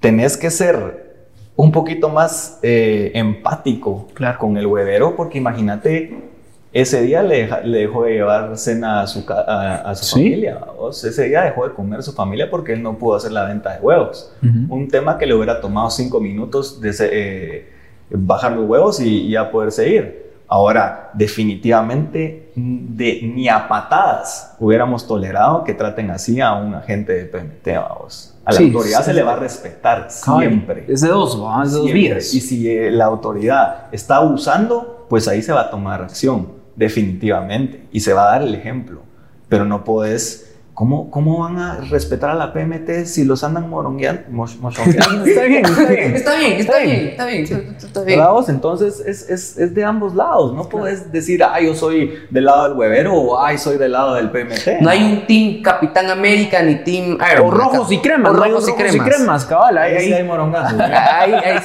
tenés que ser un poquito más eh, empático con el huevero, porque imagínate, ese día le, dejó de llevar cena a su, a, su familia. ese día dejó de comer su familia porque él no pudo hacer la venta de huevos. Un tema que le hubiera tomado cinco minutos de... Eh, bajar los huevos y, ya poder seguir. Ahora, definitivamente, de, ni a patadas hubiéramos tolerado que traten así a un agente de PMT, vamos. A la autoridad se le va a respetar siempre. Es de dos, es de dos vías. Y si eh, la autoridad está abusando, pues ahí se va a tomar acción, definitivamente. Y se va a dar el ejemplo. Pero no puedes ¿Cómo, ¿Cómo, van a respetar a la PMT si los andan morongueando? está bien, está bien. Está bien, está bien, está bien. Está bien. Entonces es, es, es, de ambos lados. No puedes decir, ah, yo soy del lado del huevero o ay, soy del lado del PMT. No hay un team Capitán América ni team Iron O rojos y cremas. O rojos, y, cremas. y cremas. cabal. Ahí, ahí, hay morongazos. ahí, ahí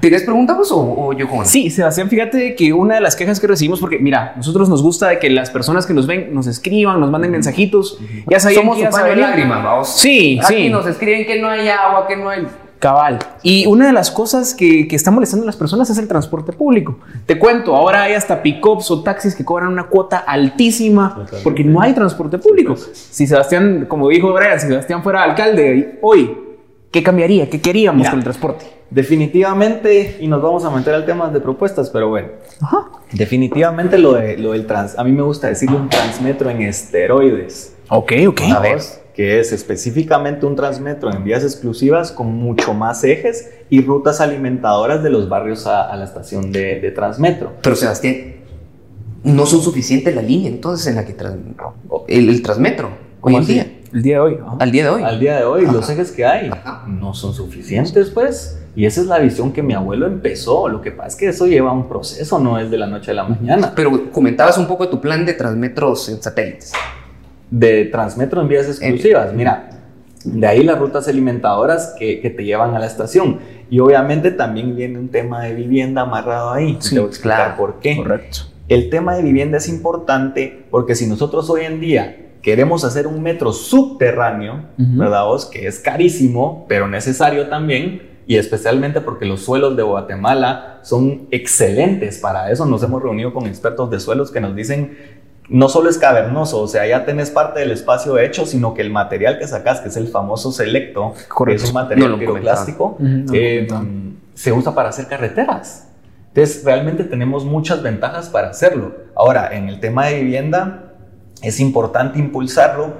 ¿Tienes preguntas o, yo con Sí, Sebastián, fíjate que una de las quejas que recibimos, porque mira, nosotros nos gusta de que las personas que nos ven nos escriban, nos manden mensajitos ya Somos su paño de lágrimas, vamos. Sí, Aquí nos escriben que no hay agua, que no hay... Cabal. Y una de las cosas que, que está molestando a las personas es el transporte público. Te cuento, ahora hay hasta pick-ups o taxis que cobran una cuota altísima porque no hay transporte público. Si Sebastián, como dijo Brian, si Sebastián fuera alcalde hoy, ¿qué cambiaría? ¿Qué queríamos con el transporte? Definitivamente, y nos vamos a meter al tema de propuestas, pero bueno. Definitivamente lo, de, lo del trans, a mí me gusta decirle un transmetro en esteroides. Ok, ok. A ver. Que es específicamente un transmetro en vías exclusivas con mucho más ejes y rutas alimentadoras de los barrios a, la estación de, transmetro. Pero Sebastián, no son suficientes la línea entonces en la que el, transmetro hoy en día. El día de hoy. Al día de hoy. Al día de hoy, los ejes que hay no son suficientes, pues. Y esa es la visión que mi abuelo empezó. Lo que pasa es que eso lleva un proceso, no es de la noche a la mañana. Pero comentabas un poco de tu plan de transmetros en satélites de Transmetro en vías exclusivas. Mira, de ahí las rutas alimentadoras que, que, te llevan a la estación. Y obviamente también viene un tema de vivienda amarrado ahí. Sí, te voy a explicar por qué. Correcto. El tema de vivienda es importante porque si nosotros hoy en día queremos hacer un metro subterráneo, ¿verdad vos? Que es carísimo, pero necesario también, y especialmente porque los suelos de Guatemala son excelentes para eso. Nos hemos reunido con expertos de suelos que nos dicen no solo es cavernoso, o sea, ya tenés parte del espacio hecho, sino que el material que sacas, que es el famoso selecto, que es un material piroclástico, eh, se usa para hacer carreteras. Entonces, realmente tenemos muchas ventajas para hacerlo. Ahora, en el tema de vivienda, es importante impulsarlo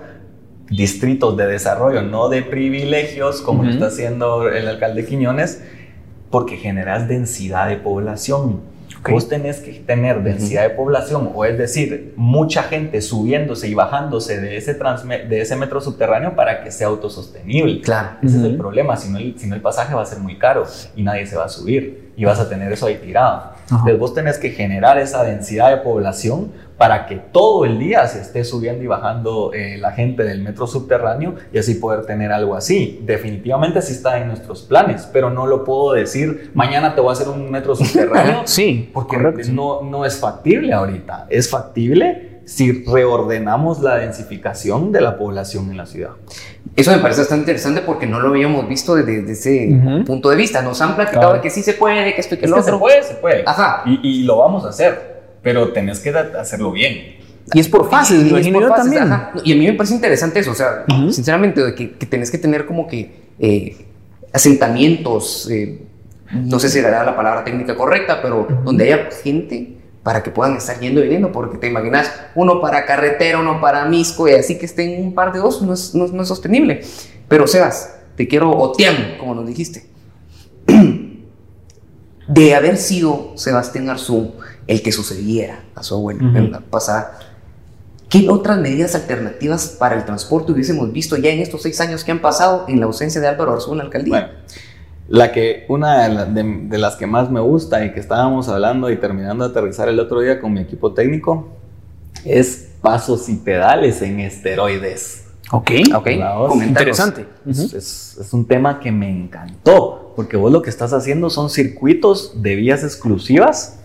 distritos de desarrollo, no de privilegios, como lo está haciendo el alcalde Quiñones, porque generas densidad de población. Vos tenés que tener densidad de población, o es decir, mucha gente subiéndose y bajándose de ese, de ese metro subterráneo para que sea autosostenible. Claro. Ese es el problema, si no el, si no el pasaje va a ser muy caro y nadie se va a subir y vas a tener eso ahí tirado. Entonces vos tenés que generar esa densidad de población para que todo el día se esté subiendo y bajando eh, la gente del metro subterráneo y así poder tener algo así. Definitivamente sí está en nuestros planes, pero no lo puedo decir, mañana te voy a hacer un metro subterráneo. sí, porque no, no es factible ahorita. Es factible si reordenamos la densificación de la población en la ciudad. Eso me parece bastante interesante porque no lo habíamos visto desde, ese punto de vista. Nos han platicado de que sí se puede, que esto y que lo otro. se puede, se puede. Ajá. Y, y lo vamos a hacer pero tenés que hacerlo bien. Y es por fases, me imagino yo también. Y a mí me parece interesante eso, o sea, sinceramente, de que, que, tenés que tener como que eh, asentamientos, eh, no sé si era la palabra técnica correcta, pero donde haya gente para que puedan estar yendo y viniendo, porque te imaginas uno para carretera, uno para Misco, y así que estén un par de dos, no es, no, es sostenible. Pero Sebas, te quiero, o como nos dijiste, de haber sido Sebastián Arzú el que sucediera a su abuelo en la pasada. ¿Qué otras medidas alternativas para el transporte hubiésemos visto ya en estos seis años que han pasado en la ausencia de Álvaro Arzú en la alcaldía? Bueno, la que, una de, las que más me gusta y que estábamos hablando y terminando de aterrizar el otro día con mi equipo técnico es pasos y pedales en esteroides. Ok, ok, interesante. Es, es, un tema que me encantó, porque vos lo que estás haciendo son circuitos de vías exclusivas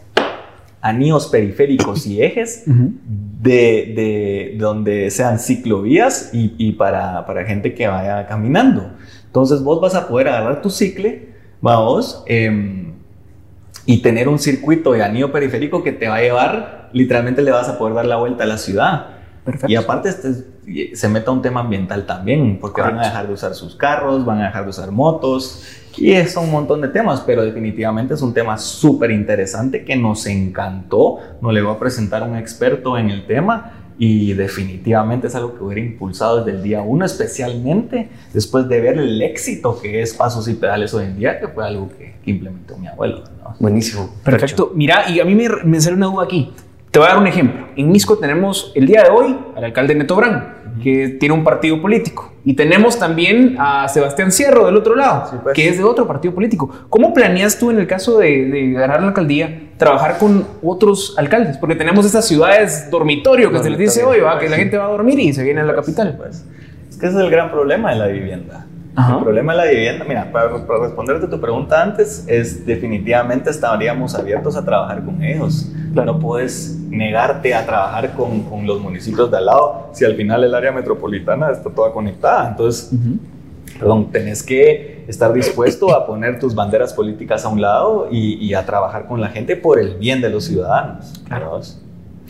anillos periféricos y ejes de, donde sean ciclovías y, para, gente que vaya caminando. Entonces vos vas a poder agarrar tu cicle, vamos, em, y tener un circuito de anillo periférico que te va a llevar, literalmente le vas a poder dar la vuelta a la ciudad. Y aparte este, se meta un tema ambiental también, porque van a dejar de usar sus carros, van a dejar de usar motos, y es un montón de temas, pero definitivamente es un tema súper interesante que nos encantó. Nos le voy a presentar a un experto en el tema y definitivamente es algo que hubiera impulsado desde el día uno, especialmente después de ver el éxito que es Pasos y Pedales hoy en día, que fue algo que, implementó mi abuelo. Buenísimo. Perfecto. Mira, y a mí me, me sale una duda aquí. Te voy a dar un ejemplo. En Misco tenemos el día de hoy al alcalde Neto Brand que tiene un partido político. Y tenemos también a Sebastián Cierro del otro lado, pues. que es de otro partido político. ¿Cómo planeas tú en el caso de, ganar la alcaldía trabajar con otros alcaldes? Porque tenemos estas ciudades dormitorio que se les dice hoy, ¿va? que la gente va a dormir y se viene a la capital. Pues. Es que ese es el gran problema de la vivienda. El problema de la vivienda, mira, para, responderte tu pregunta antes, es definitivamente estaríamos abiertos a trabajar con ellos. No puedes negarte a trabajar con, con, los municipios de al lado si al final el área metropolitana está toda conectada. Entonces, perdón, tenés que estar dispuesto a poner tus banderas políticas a un lado y, y a trabajar con la gente por el bien de los ciudadanos. Claro.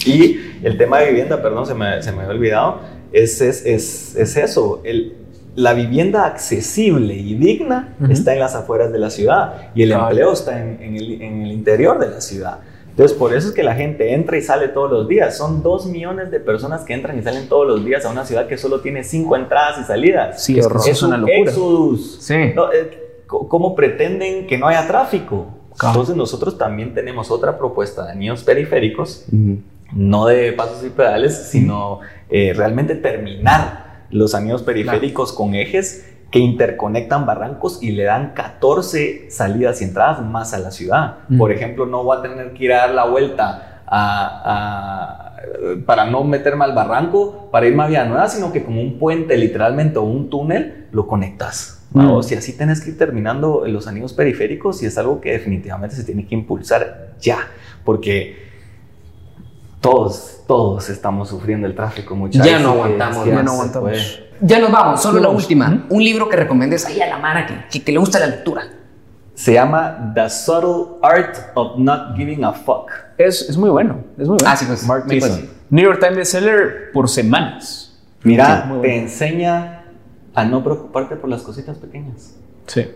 Y el tema de vivienda, perdón, se me, se me había olvidado, es, es, es, es eso. El, la vivienda accesible y digna está en las afueras de la ciudad y el empleo está en, el, interior de la ciudad. Entonces, por eso es que la gente entra y sale todos los días. Son dos millones de personas que entran y salen todos los días a una ciudad que solo tiene cinco entradas y salidas. Sí, es, es una locura. Sí. Eh, ¿Cómo pretenden que no haya tráfico? Entonces, nosotros también tenemos otra propuesta de anillos periféricos, no de pasos y pedales, sino eh, realmente terminar los anillos periféricos con ejes que interconectan barrancos y le dan 14 salidas y entradas más a la ciudad. Por ejemplo, no voy a tener que ir a dar la vuelta para no meterme al barranco, para irme a Vía Nueva, sino que como un puente literalmente o un túnel lo conectas. ¿no? Si así tienes que ir terminando los anillos periféricos y es algo que definitivamente se tiene que impulsar ya, porque todos, todos estamos sufriendo el tráfico, muchachos. Ya no aguantamos, ya, no aguantamos. Ya nos vamos, solo la última. Un libro que recomiendes ahí a la Mara que, que, le gusta la lectura. Se llama The Subtle Art of Not Giving a Fuck. Es, es muy bueno, es muy bueno. Ah, sí, pues. Mark Mason. New York Times bestseller por semanas. Mira, te enseña a no preocuparte por las cositas pequeñas. Sí.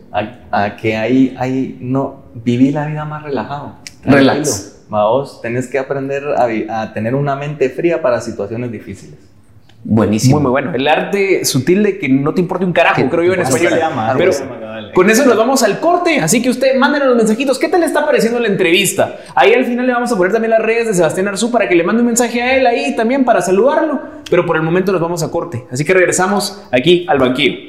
A, que ahí, ahí no, viví la vida más relajado. Relax. Vos tenés que aprender a, tener una mente fría para situaciones difíciles. Buenísimo. Muy, muy bueno. El arte sutil de que no te importe un carajo, creo yo en español. se llama, Pero llama, cabal. con eso nos vamos al corte. Así que usted mándenos los mensajitos. ¿Qué tal le está pareciendo la entrevista? Ahí al final le vamos a poner también las redes de Sebastián Arzú para que le mande un mensaje a él ahí también para saludarlo. Pero por el momento nos vamos a corte. Así que regresamos aquí al banquillo.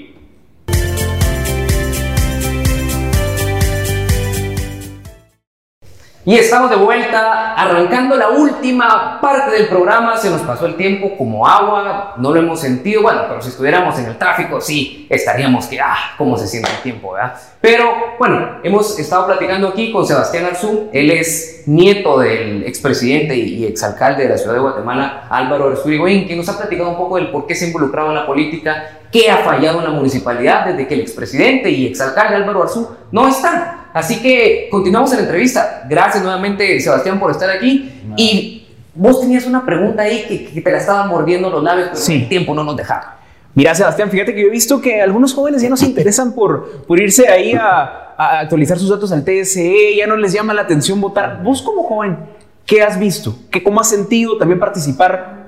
Y estamos de vuelta, arrancando la última parte del programa. Se nos pasó el tiempo como agua, no lo hemos sentido. Bueno, pero si estuviéramos en el tráfico, sí, estaríamos que, ah, cómo se siente el tiempo, ¿verdad? Pero bueno, hemos estado platicando aquí con Sebastián Arzú. Él es nieto del expresidente y exalcalde de la ciudad de Guatemala, Álvaro Arzú Irigoyen, quien nos ha platicado un poco del por qué se ha involucrado en la política, qué ha fallado en la municipalidad desde que el expresidente y exalcalde Álvaro Arzú no están. Así que continuamos en la entrevista. Gracias nuevamente, Sebastián, por estar aquí. Y vos tenías una pregunta ahí que, que te la estaban mordiendo los labios, pero Sí. el tiempo no nos dejaba. Mira, Sebastián, fíjate que yo he visto que algunos jóvenes ya no se interesan por, por irse ahí a, a actualizar sus datos al TSE, ya no les llama la atención votar. Vos como joven, ¿qué has visto? ¿Qué, ¿Cómo has sentido también participar?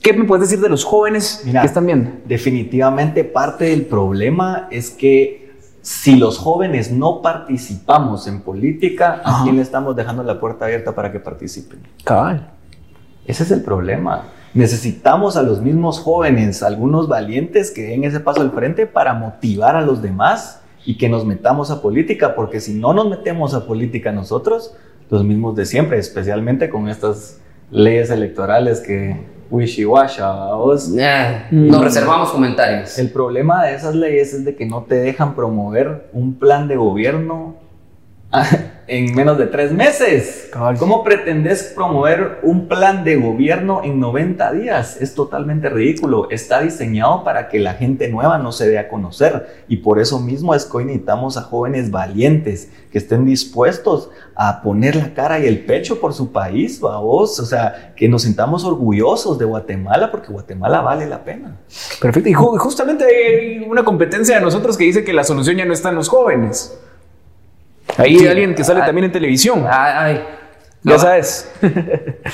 ¿Qué me puedes decir de los jóvenes Mira, que están viendo? Definitivamente parte del problema es que si los jóvenes no participamos en política, ¿a quién le estamos dejando la puerta abierta para que participen? Cabal. Ese es el problema. Necesitamos a los mismos jóvenes, algunos valientes que den ese paso al frente para motivar a los demás y que nos metamos a política, porque si no nos metemos a política nosotros, los mismos de siempre, especialmente con estas leyes electorales que wishy-washy, ¿vos? Mm. Nos reservamos comentarios. El problema de esas leyes es de que no te dejan promover un plan de gobierno en menos de tres meses. Cabal. ¿Cómo pretendes promover un plan de gobierno en 90 días? Es totalmente ridículo. Está diseñado para que la gente nueva no se dé a conocer. Y por eso mismo es que hoy necesitamos a jóvenes valientes que estén dispuestos a poner la cara y el pecho por su país, vos. O sea, que nos sintamos orgullosos de Guatemala porque Guatemala vale la pena. Perfecto. Y ju- justamente hay una competencia de nosotros que dice que la solución ya no está en los jóvenes. Ahí hay Sí. alguien que sale Ah. también en televisión. Ay, ay. Ya No, sabes.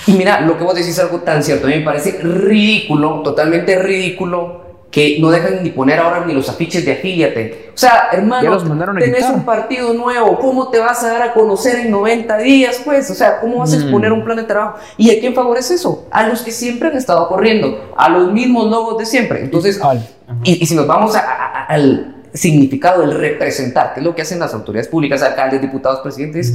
Y mira, lo que vos decís es algo tan cierto. A mí me parece ridículo, totalmente ridículo, que no dejan ni poner ahora ni los afiches de afíliate. O sea, hermano, Ya los mandaron a tenés quitar. un partido nuevo, ¿cómo te vas a dar a conocer en 90 días? Pues, o sea, ¿cómo vas a Mm. exponer un plan de trabajo? ¿Y a quién favorece eso? A los que siempre han estado corriendo, a los mismos logos de siempre. Entonces, y, y si nos vamos a- a- a- al significado del representar, que es lo que hacen las autoridades públicas, alcaldes, diputados, presidentes,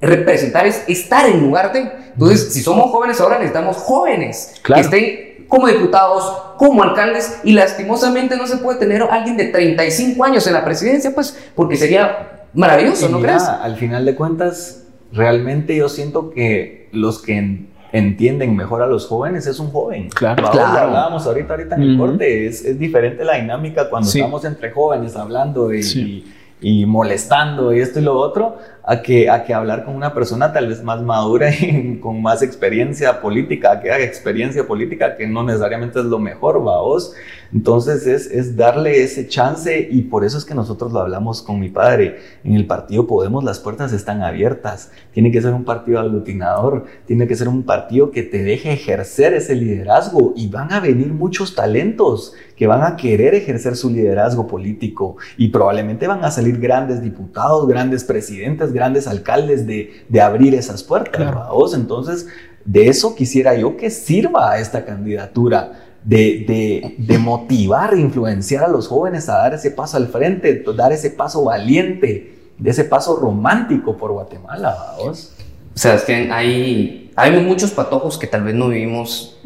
representar es estar en lugar de. Entonces, si somos jóvenes ahora, necesitamos jóvenes Claro. que estén como diputados, como alcaldes, y lastimosamente no se puede tener alguien de 35 años en la presidencia, pues, porque sería maravilloso, Y ¿no mira, crees? Al final de cuentas, realmente yo siento que los que entienden mejor a los jóvenes es un joven. Claro. Vamos, Claro. hablábamos ahorita, ahorita en el Ujú. corte. Es, es diferente la dinámica cuando Sí. estamos entre jóvenes hablando y, Sí. y- y molestando y esto y lo otro, a que, a que hablar con una persona tal vez más madura y con más experiencia política, que haga experiencia política, que no necesariamente es lo mejor, vaos. Entonces es, es darle ese chance y por eso es que nosotros lo hablamos con mi padre. En el partido Podemos las puertas están abiertas. Tiene que ser un partido aglutinador, tiene que ser un partido que te deje ejercer ese liderazgo y van a venir muchos talentos que van a querer ejercer su liderazgo político y probablemente van a salir grandes diputados, grandes presidentes, grandes alcaldes de, de abrir esas puertas. Entonces, de eso quisiera yo que sirva esta candidatura de, de, de motivar e influenciar a los jóvenes a dar ese paso al frente, dar ese paso valiente, de ese paso romántico por Guatemala, vamos. Sebastián, hay, hay muchos patojos que tal vez no vivimos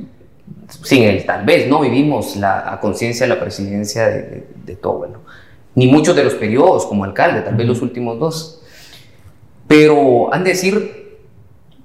sin él, tal vez no vivimos la a conciencia de la presidencia de, de, de todo, bueno, ni muchos de los periodos como alcalde, tal vez los últimos dos. Pero han de decir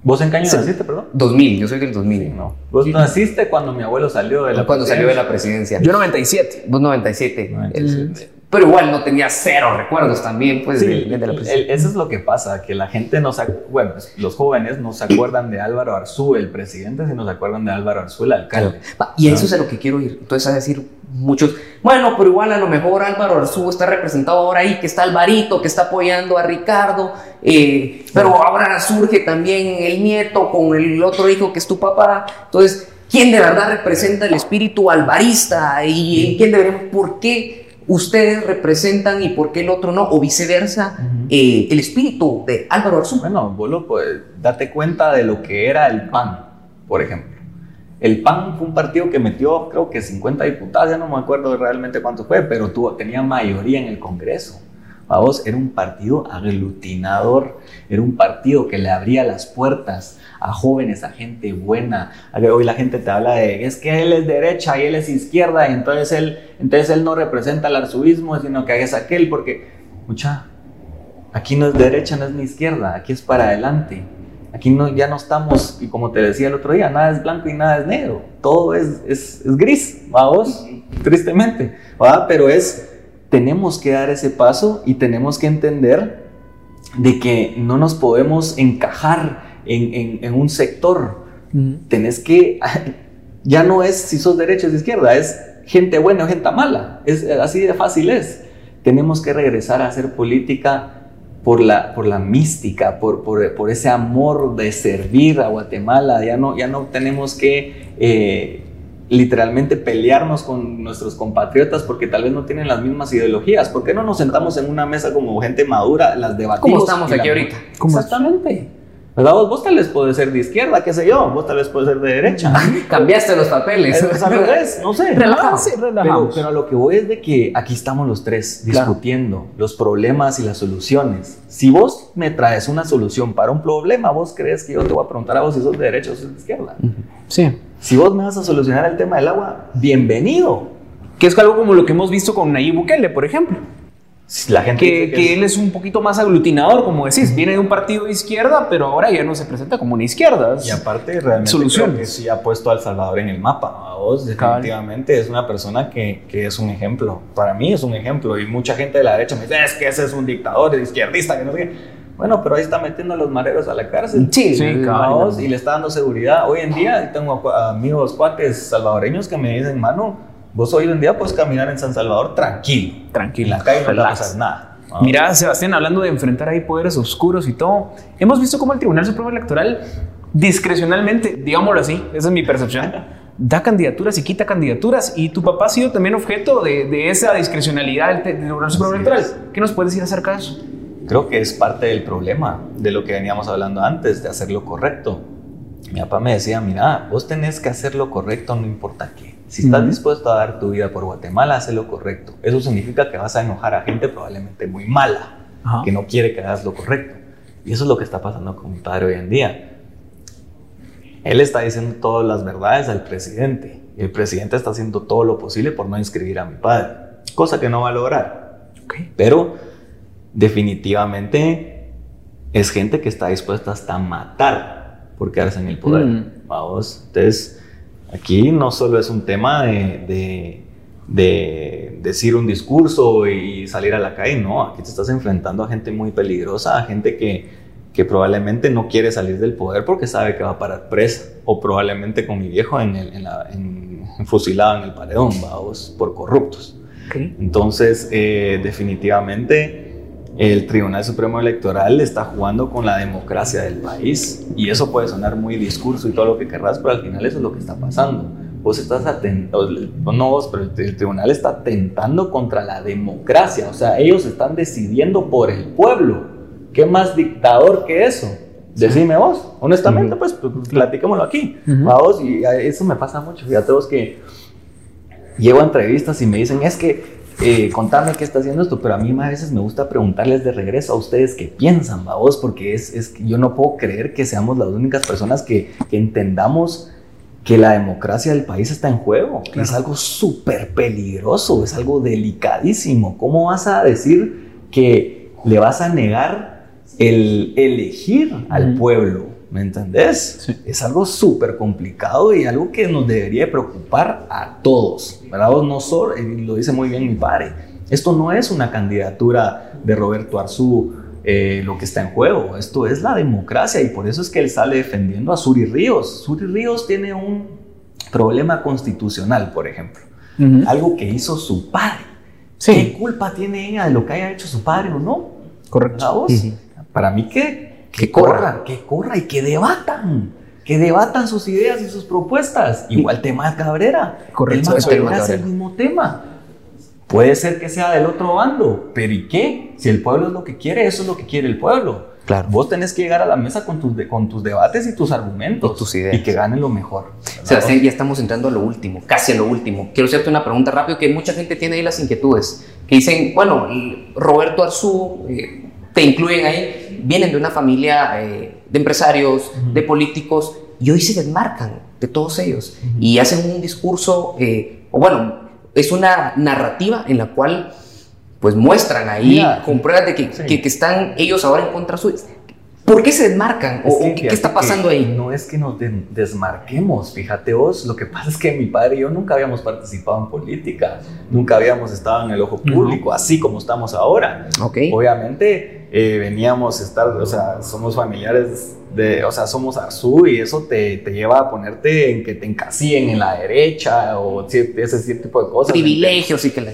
¿Vos en qué año Sí. naciste, perdón? 2000, yo soy del 2000, No. Vos naciste cuando mi abuelo salió de la cuando salió de la presidencia. Yo 97. Vos 97. 97. El- pero igual no tenía cero recuerdos también, pues, Sí, de, de la el- presidencia. eso es lo que pasa, que la gente no se, bueno, los jóvenes no se acuerdan de Álvaro Arzú, el presidente, sino se acuerdan de Álvaro Arzú, el alcalde. Y eso es a lo que quiero ir. Entonces, a decir muchos, bueno, pero igual a lo mejor Álvaro Arzú está representado ahora ahí, que está Alvarito, que está apoyando a Ricardo, eh, pero ahora surge también el nieto con el otro hijo que es tu papá. Entonces, quién de verdad representa el espíritu alvarista y en quién deberíamos, por qué ustedes representan y por qué el otro no, o viceversa, eh, el espíritu de Álvaro Arzú. Bueno, vos lo puedes, date cuenta de lo que era el PAN, por ejemplo. El PAN fue un partido que metió, creo que 50 diputados, ya no me acuerdo realmente cuánto fue, pero tuvo, tenía mayoría en el Congreso. Vamos, era un partido aglutinador, era un partido que le abría las puertas a jóvenes, a gente buena. Hoy la gente te habla de, es que él es derecha y él es izquierda, y entonces él, entonces él no representa el arzobismo, sino que es aquel, porque, mucha, aquí no es derecha, no es ni izquierda, aquí es para adelante. Aquí no, ya no estamos, y como te decía el otro día, nada es blanco y nada es negro, todo es, es, es gris, vamos, tristemente, ¿va? pero es, tenemos que dar ese paso y tenemos que entender de que no nos podemos encajar en, un sector. Tenés que, ya no es si sos derecha o izquierda, es gente buena o gente mala. Es, así de fácil es. Tenemos que regresar a hacer política por la, por la mística, por, por, ese amor de servir a Guatemala. Ya no, ya no tenemos que eh, literalmente pelearnos con nuestros compatriotas porque tal vez no tienen las mismas ideologías. ¿Por qué no nos sentamos en una mesa como gente madura, las debatimos? ¿Cómo estamos aquí ahorita? Exactamente. ¿Verdad? Vos, tal vez puedes ser de izquierda, qué sé yo, vos tal vez puedes ser de derecha. Cambiaste los papeles. Es al revés, no sé. Relajado. Sí, pero, pero, lo que voy es de que aquí estamos los tres discutiendo los problemas y las soluciones. Si vos me traes una solución para un problema, vos crees que yo te voy a preguntar a vos si sos de derecha o sos de izquierda. Sí. Si vos me vas a solucionar el tema del agua, bienvenido. Que es algo como lo que hemos visto con Nayib Bukele, por ejemplo. La gente que, que, él es un poquito más aglutinador, como decís, viene de un partido de izquierda, pero ahora ya no se presenta como una izquierda. Y aparte, realmente soluciones. creo que sí ha puesto a El Salvador en el mapa. A vos, definitivamente, es una persona que, que, es un ejemplo. Para mí es un ejemplo. Y mucha gente de la derecha me dice, es que ese es un dictador, es izquierdista, que no sé qué. Bueno, pero ahí está metiendo a los mareros a la cárcel. Sí, sí, Y le está dando seguridad. Hoy en día tengo amigos cuates salvadoreños que me dicen, mano, Vos hoy en día puedes caminar en San Salvador tranquilo. Tranquilo. En la calle no te va a pasar nada. Mira, Sebastián, hablando de enfrentar ahí poderes oscuros y todo, hemos visto cómo el Tribunal Supremo Electoral discrecionalmente, digámoslo así, esa es mi percepción, da candidaturas y quita candidaturas. Y tu papá ha sido también objeto de, esa discrecionalidad del Tribunal Supremo Electoral. ¿Qué nos puedes decir acerca de eso? Creo que es parte del problema de lo que veníamos hablando antes, de hacer lo correcto. Mi papá me decía, mira, vos tenés que hacer lo correcto, no importa qué. Si estás dispuesto a dar tu vida por Guatemala, haz lo correcto. Eso significa que vas a enojar a gente probablemente muy mala, que no quiere que hagas lo correcto. Y eso es lo que está pasando con mi padre hoy en día. Él está diciendo todas las verdades al presidente. Y el presidente está haciendo todo lo posible por no inscribir a mi padre. Cosa que no va a lograr. Pero definitivamente es gente que está dispuesta hasta a matar por quedarse en el poder. Mm. Vamos. Entonces Aquí no solo es un tema de, decir un discurso y salir a la calle, no, aquí te estás enfrentando a gente muy peligrosa, a gente que, probablemente no quiere salir del poder porque sabe que va a parar presa, o probablemente con mi viejo en, fusilado en el paredón, vamos, por corruptos. Entonces, eh, definitivamente el Tribunal Supremo Electoral está jugando con la democracia del país y eso puede sonar muy discurso y todo lo que querrás, pero al final eso es lo que está pasando. Vos estás atentando, no vos, pero el tribunal está atentando contra la democracia, o sea, ellos están decidiendo por el pueblo. ¿Qué más dictador que eso? Decime vos, honestamente, pues, pues platicémoslo aquí. Vamos, y eso me pasa mucho. Fíjate vos que llevo a entrevistas y me dicen, es que eh, contame qué está haciendo esto, pero a mí a veces me gusta preguntarles de regreso a ustedes qué piensan, vos, porque es, es, yo no puedo creer que seamos las únicas personas que, entendamos que la democracia del país está en juego. Es algo súper peligroso, es algo delicadísimo. ¿Cómo vas a decir que le vas a negar el elegir al pueblo? ¿Me entendés? Es algo súper complicado y algo que nos debería preocupar a todos, ¿verdad? No solo, lo dice muy bien mi padre, esto no es una candidatura de Roberto Arzú eh, lo que está en juego, esto es la democracia y por eso es que él sale defendiendo a Suri Ríos. Suri Ríos tiene un problema constitucional, por ejemplo, algo que hizo su padre. ¿Qué culpa tiene ella de lo que haya hecho su padre o no? Correcto. Para mí, ¿qué? Que corra, que corra y que debatan. que debatan sus ideas y sus propuestas. Igual tema de Cabrera. Correcto, El Cabrera es el mismo tema. Puede ser que sea del otro bando, pero ¿y qué? Si el pueblo es lo que quiere, eso es lo que quiere el pueblo. Claro. Vos tenés que llegar a la mesa con tus, de- con tus debates y tus argumentos. Y tus ideas. Y que ganen lo mejor. ¿verdad? Sebastián, ya estamos entrando a lo último, casi a lo último. Quiero hacerte una pregunta rápido que mucha gente tiene ahí las inquietudes. Que dicen, bueno, Roberto Arzú, eh, te incluyen ahí, vienen de una familia eh, de empresarios, de políticos, y hoy se desmarcan de todos ellos. Y hacen un discurso, eh, o bueno, es una narrativa en la cual pues muestran ahí Mira, con pruebas de que, sí. que- que están ellos ahora en contra suya. ¿Por qué se desmarcan? ¿O, qué, qué está pasando ahí? No es que nos de- desmarquemos, fíjate vos, lo que pasa es que mi padre y yo nunca habíamos participado en política, nunca habíamos estado en el ojo público, así como estamos ahora. Ok. Obviamente eh, veníamos a estar, o sea, somos familiares de, o sea, somos Arzú y eso te, te lleva a ponerte en que te encasillen en la derecha o ese tipo de cosas. Privilegios y que la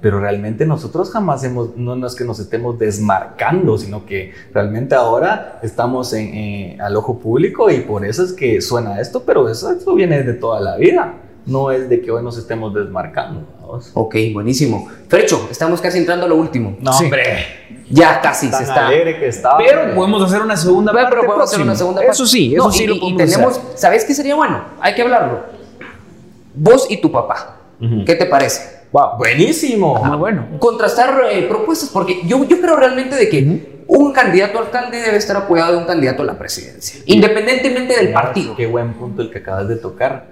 Pero realmente nosotros jamás hemos, no, no es que nos estemos desmarcando, sino que realmente ahora estamos en, eh, al ojo público y por eso es que suena esto, pero eso, eso viene de toda la vida. No es de que hoy nos estemos desmarcando. Vamos. Ok, buenísimo. Frecho, estamos casi entrando a lo último. No, Sí. hombre, Ya casi tan se está. alegre que estaba. Pero hombre. podemos hacer una segunda parte. pero podemos hacer una segunda parte. Eso sí, eso No, sí y, lo y- y podemos tenemos, hacer. ¿sabes qué sería bueno? Hay que hablarlo. Vos y tu papá. ¿Qué te parece? Wow. Buenísimo. Muy bueno. Contrastar eh, propuestas, porque yo, yo creo realmente de que un candidato a alcalde debe estar apoyado de un candidato a la presidencia, independientemente del partido. Qué buen punto el que acabas de tocar.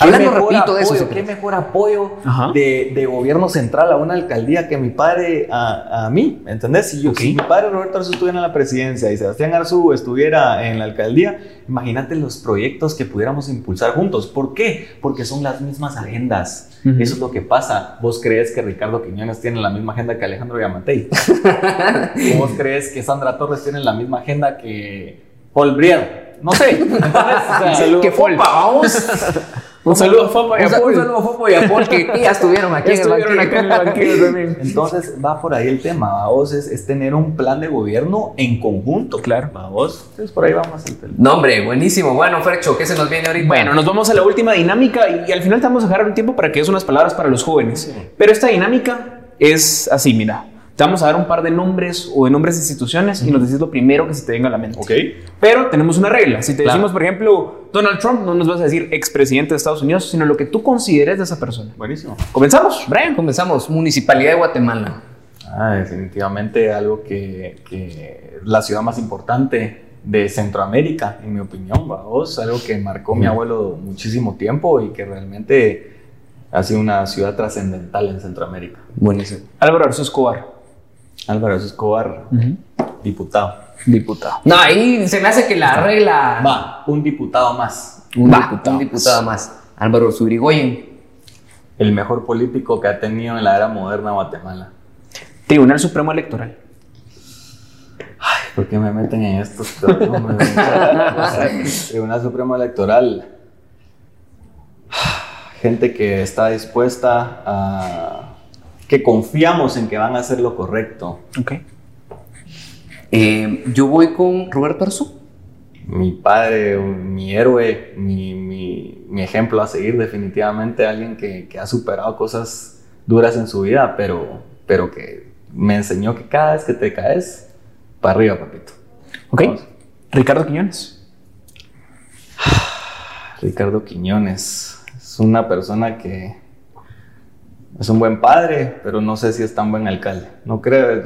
Hablando, repito, de eso, apoyo, Qué mejor apoyo de, de gobierno central a una alcaldía que mi padre a, a mí. ¿me ¿Entendés? Si, yo, si mi padre Roberto Arzú estuviera en la presidencia y Sebastián Arzú estuviera en la alcaldía, imagínate los proyectos que pudiéramos impulsar juntos. ¿Por qué? Porque son las mismas agendas. Ujú. Eso es lo que pasa. ¿Vos crees que Ricardo Quiñones tiene la misma agenda que Alejandro Yamatei? ¿Vos crees que Sandra Torres tiene la misma agenda que Paul Brier? No sé. Entonces, o sea, ¿Qué fue, vamos? Un saludo a Fapa y a sa- un Paul. saludo a Fopo y a Paul que, ya estuvieron aquí en el estuvieron banquillo. acá en el banquillo también. Entonces va por ahí el tema, vos es, es tener un plan de gobierno en conjunto. Claro. vos. Entonces por ahí vamos el tema. No, hombre, buenísimo. Bueno, Fercho, ¿qué se nos viene ahorita? Bueno, nos vamos a la última dinámica y, al final te vamos a dejar un tiempo para que des unas palabras para los jóvenes. Pero esta dinámica es así, mira. Te vamos a dar un par de nombres o de nombres de instituciones y nos decís lo primero que se te venga a la mente. Ok. Pero tenemos una regla. Si te Claro. decimos, por ejemplo, Donald Trump, no nos vas a decir expresidente de Estados Unidos, sino lo que tú consideres de esa persona. Buenísimo. ¿Comenzamos, Brian? Comenzamos. Municipalidad de Guatemala. Ah, definitivamente algo que, que es la ciudad más importante de Centroamérica, en mi opinión, vos. Algo que marcó mi abuelo muchísimo tiempo y que realmente ha sido una ciudad trascendental en Centroamérica. Buenísimo. Álvaro Arzu Escobar. Álvaro Escobar, diputado. Diputado. No, ahí se me hace que la regla. Va, un diputado más. Un Va, diputado. Un diputado más. Álvaro Zurigoyen. El mejor político que ha tenido en la era moderna Guatemala. Tribunal Supremo Electoral. ¿Por qué me meten en estos Tribunal Supremo Electoral. Gente que está dispuesta a. que confiamos en que van a hacer lo correcto. Ok. Eh, yo voy con Roberto Arzú. Mi padre, mi héroe, mi, mi- mi ejemplo a seguir, definitivamente alguien que, que ha superado cosas duras en su vida, pero, pero que me enseñó que cada vez que te caes, para arriba, papito. Ok. Vamos. Ricardo Quiñones. Ricardo Quiñones es una persona que es un buen padre, pero no sé si es tan buen alcalde. No creo,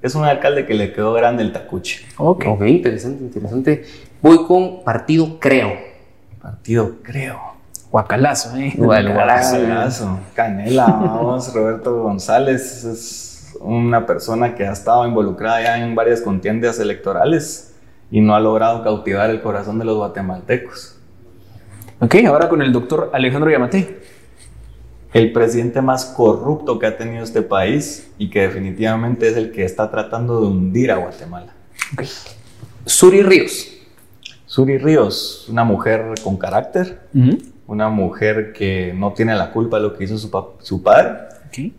es un alcalde que le quedó grande el tacuche. Ok. Ok, interesante, interesante. Voy con Partido Creo. Partido, creo. Guacalazo, eh. Guacalazo, Canela, vamos, Roberto González es una persona que ha estado involucrada ya en varias contiendas electorales y no ha logrado cautivar el corazón de los guatemaltecos. Ok, ahora con el doctor Alejandro Yamate. El presidente más corrupto que ha tenido este país y que definitivamente es el que está tratando de hundir a Guatemala. Suri Ríos. Suri Ríos, una mujer con carácter, una mujer que no tiene la culpa de lo que hizo su, pa- su padre,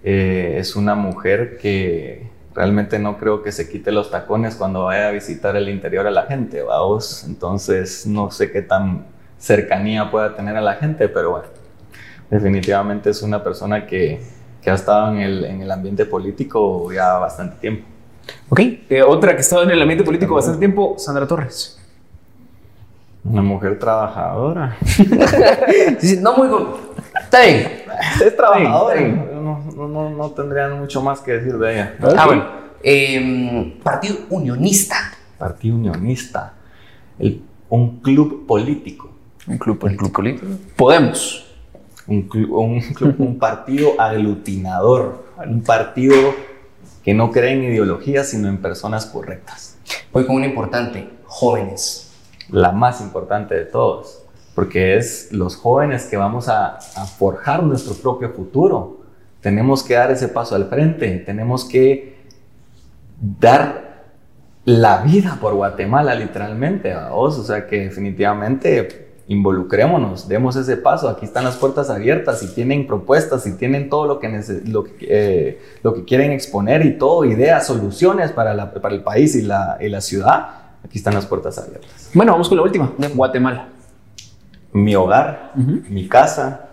eh, es una mujer que, realmente no creo que se quite los tacones cuando vaya a visitar el interior a la gente, vamos. Entonces no sé qué tan cercanía pueda tener a la gente, pero bueno, definitivamente es una persona que, que ha estado en el, en el ambiente político ya bastante tiempo. Ok, eh, otra que ha estado en el ambiente político bastante tiempo, Sandra Torres. Una mujer trabajadora. No muy... Está bien. Es trabajadora. No, no, no, no tendría mucho más que decir de ella. Ah, bueno. Em, partido unionista. Partido Unionista. El- un club político. Un club político. Podemos. Un, clu- un, club- un partido aglutinador. Un partido que no cree en ideologías, sino en personas correctas. Voy con una importante. Jóvenes. La más importante de todos. Porque es los jóvenes que vamos a, a forjar nuestro propio futuro. Tenemos que dar ese paso al frente. Tenemos que dar la vida por Guatemala, literalmente, a vos. O sea que definitivamente involucrémonos, demos ese paso. Aquí están las puertas abiertas. Si tienen propuestas, si tienen todo lo que, nece- lo que, eh, lo que quieren exponer y todo, ideas, soluciones para, la- para el país y la, y la ciudad, aquí están las puertas abiertas. Bueno, vamos con la última. Guatemala. Mi hogar, mi casa,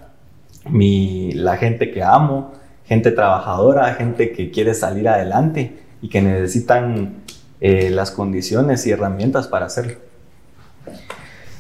mi, la gente que amo, gente trabajadora, gente que quiere salir adelante y que necesitan eh, las condiciones y herramientas para hacerlo.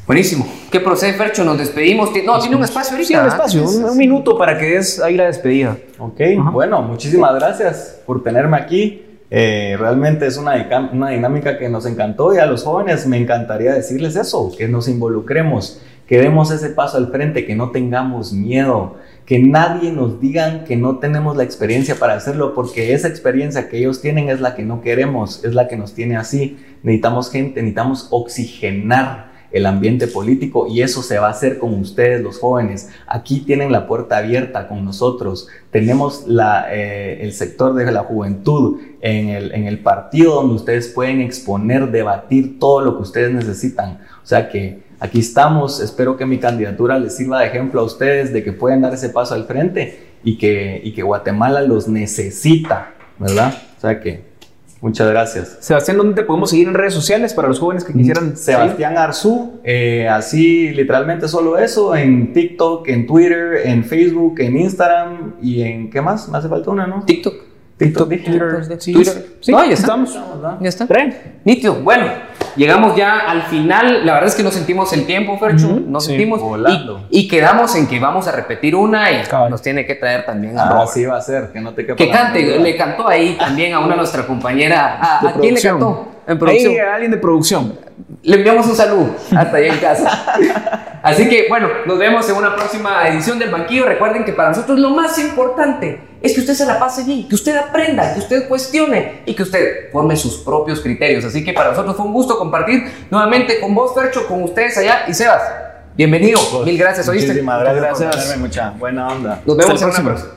Buenísimo. ¿Qué procede, Fercho? Nos despedimos. No, tiene un espacio ahorita. Sí, un ¿ah? espacio, un, un minuto para que des ahí la despedida. Ok, bueno, muchísimas gracias por tenerme aquí. Eh, realmente es una, una dinámica que nos encantó y a los jóvenes me encantaría decirles eso, que nos involucremos, que demos ese paso al frente, que no tengamos miedo, que nadie nos digan que no tenemos la experiencia para hacerlo, porque esa experiencia que ellos tienen es la que no queremos, es la que nos tiene así. Necesitamos gente, necesitamos oxigenar el ambiente político y eso se va a hacer con ustedes los jóvenes. Aquí tienen la puerta abierta con nosotros. Tenemos la, eh, el sector de la juventud en el, en el partido donde ustedes pueden exponer, debatir todo lo que ustedes necesitan. O sea que aquí estamos. Espero que mi candidatura les sirva de ejemplo a ustedes de que pueden dar ese paso al frente y que, y que Guatemala los necesita, ¿verdad? O sea que muchas gracias. Sebastián, ¿dónde te podemos seguir en redes sociales para los jóvenes que quisieran? Sebastián Arzú, eh, así literalmente solo eso, en TikTok, en Twitter, en Facebook, en Instagram y en ¿qué más? Me hace falta una, ¿no? TikTok. TikTok. Twitter, sí, Twitter. sí, No, ya está. estamos. Ya está. Nítido. Bueno, llegamos ya al final. La verdad es que no sentimos el tiempo, Fercho. Ujú, no sí, sentimos. volando. Y, y quedamos en que vamos a repetir una y Cabal. nos tiene que traer también a Ah, así va a ser, que no te quepa Que cante, le cantó ahí también a una de nuestra compañera. ¿A, De ¿a quién le cantó? En producción. Ahí, alguien de producción. Le enviamos un saludo hasta allá en casa. Así que bueno, nos vemos en una próxima edición del banquillo. Recuerden que para nosotros lo más importante es que usted se la pase bien, que usted aprenda, que usted cuestione y que usted forme sus propios criterios. Así que para nosotros fue un gusto compartir nuevamente con vos, Fercho, con ustedes allá y Sebas. Bienvenido, mil gracias, ¿oíste? Muchísimas gracias, por gracias. mucha buena onda. Nos vemos Hasta en la una próxima. próxima.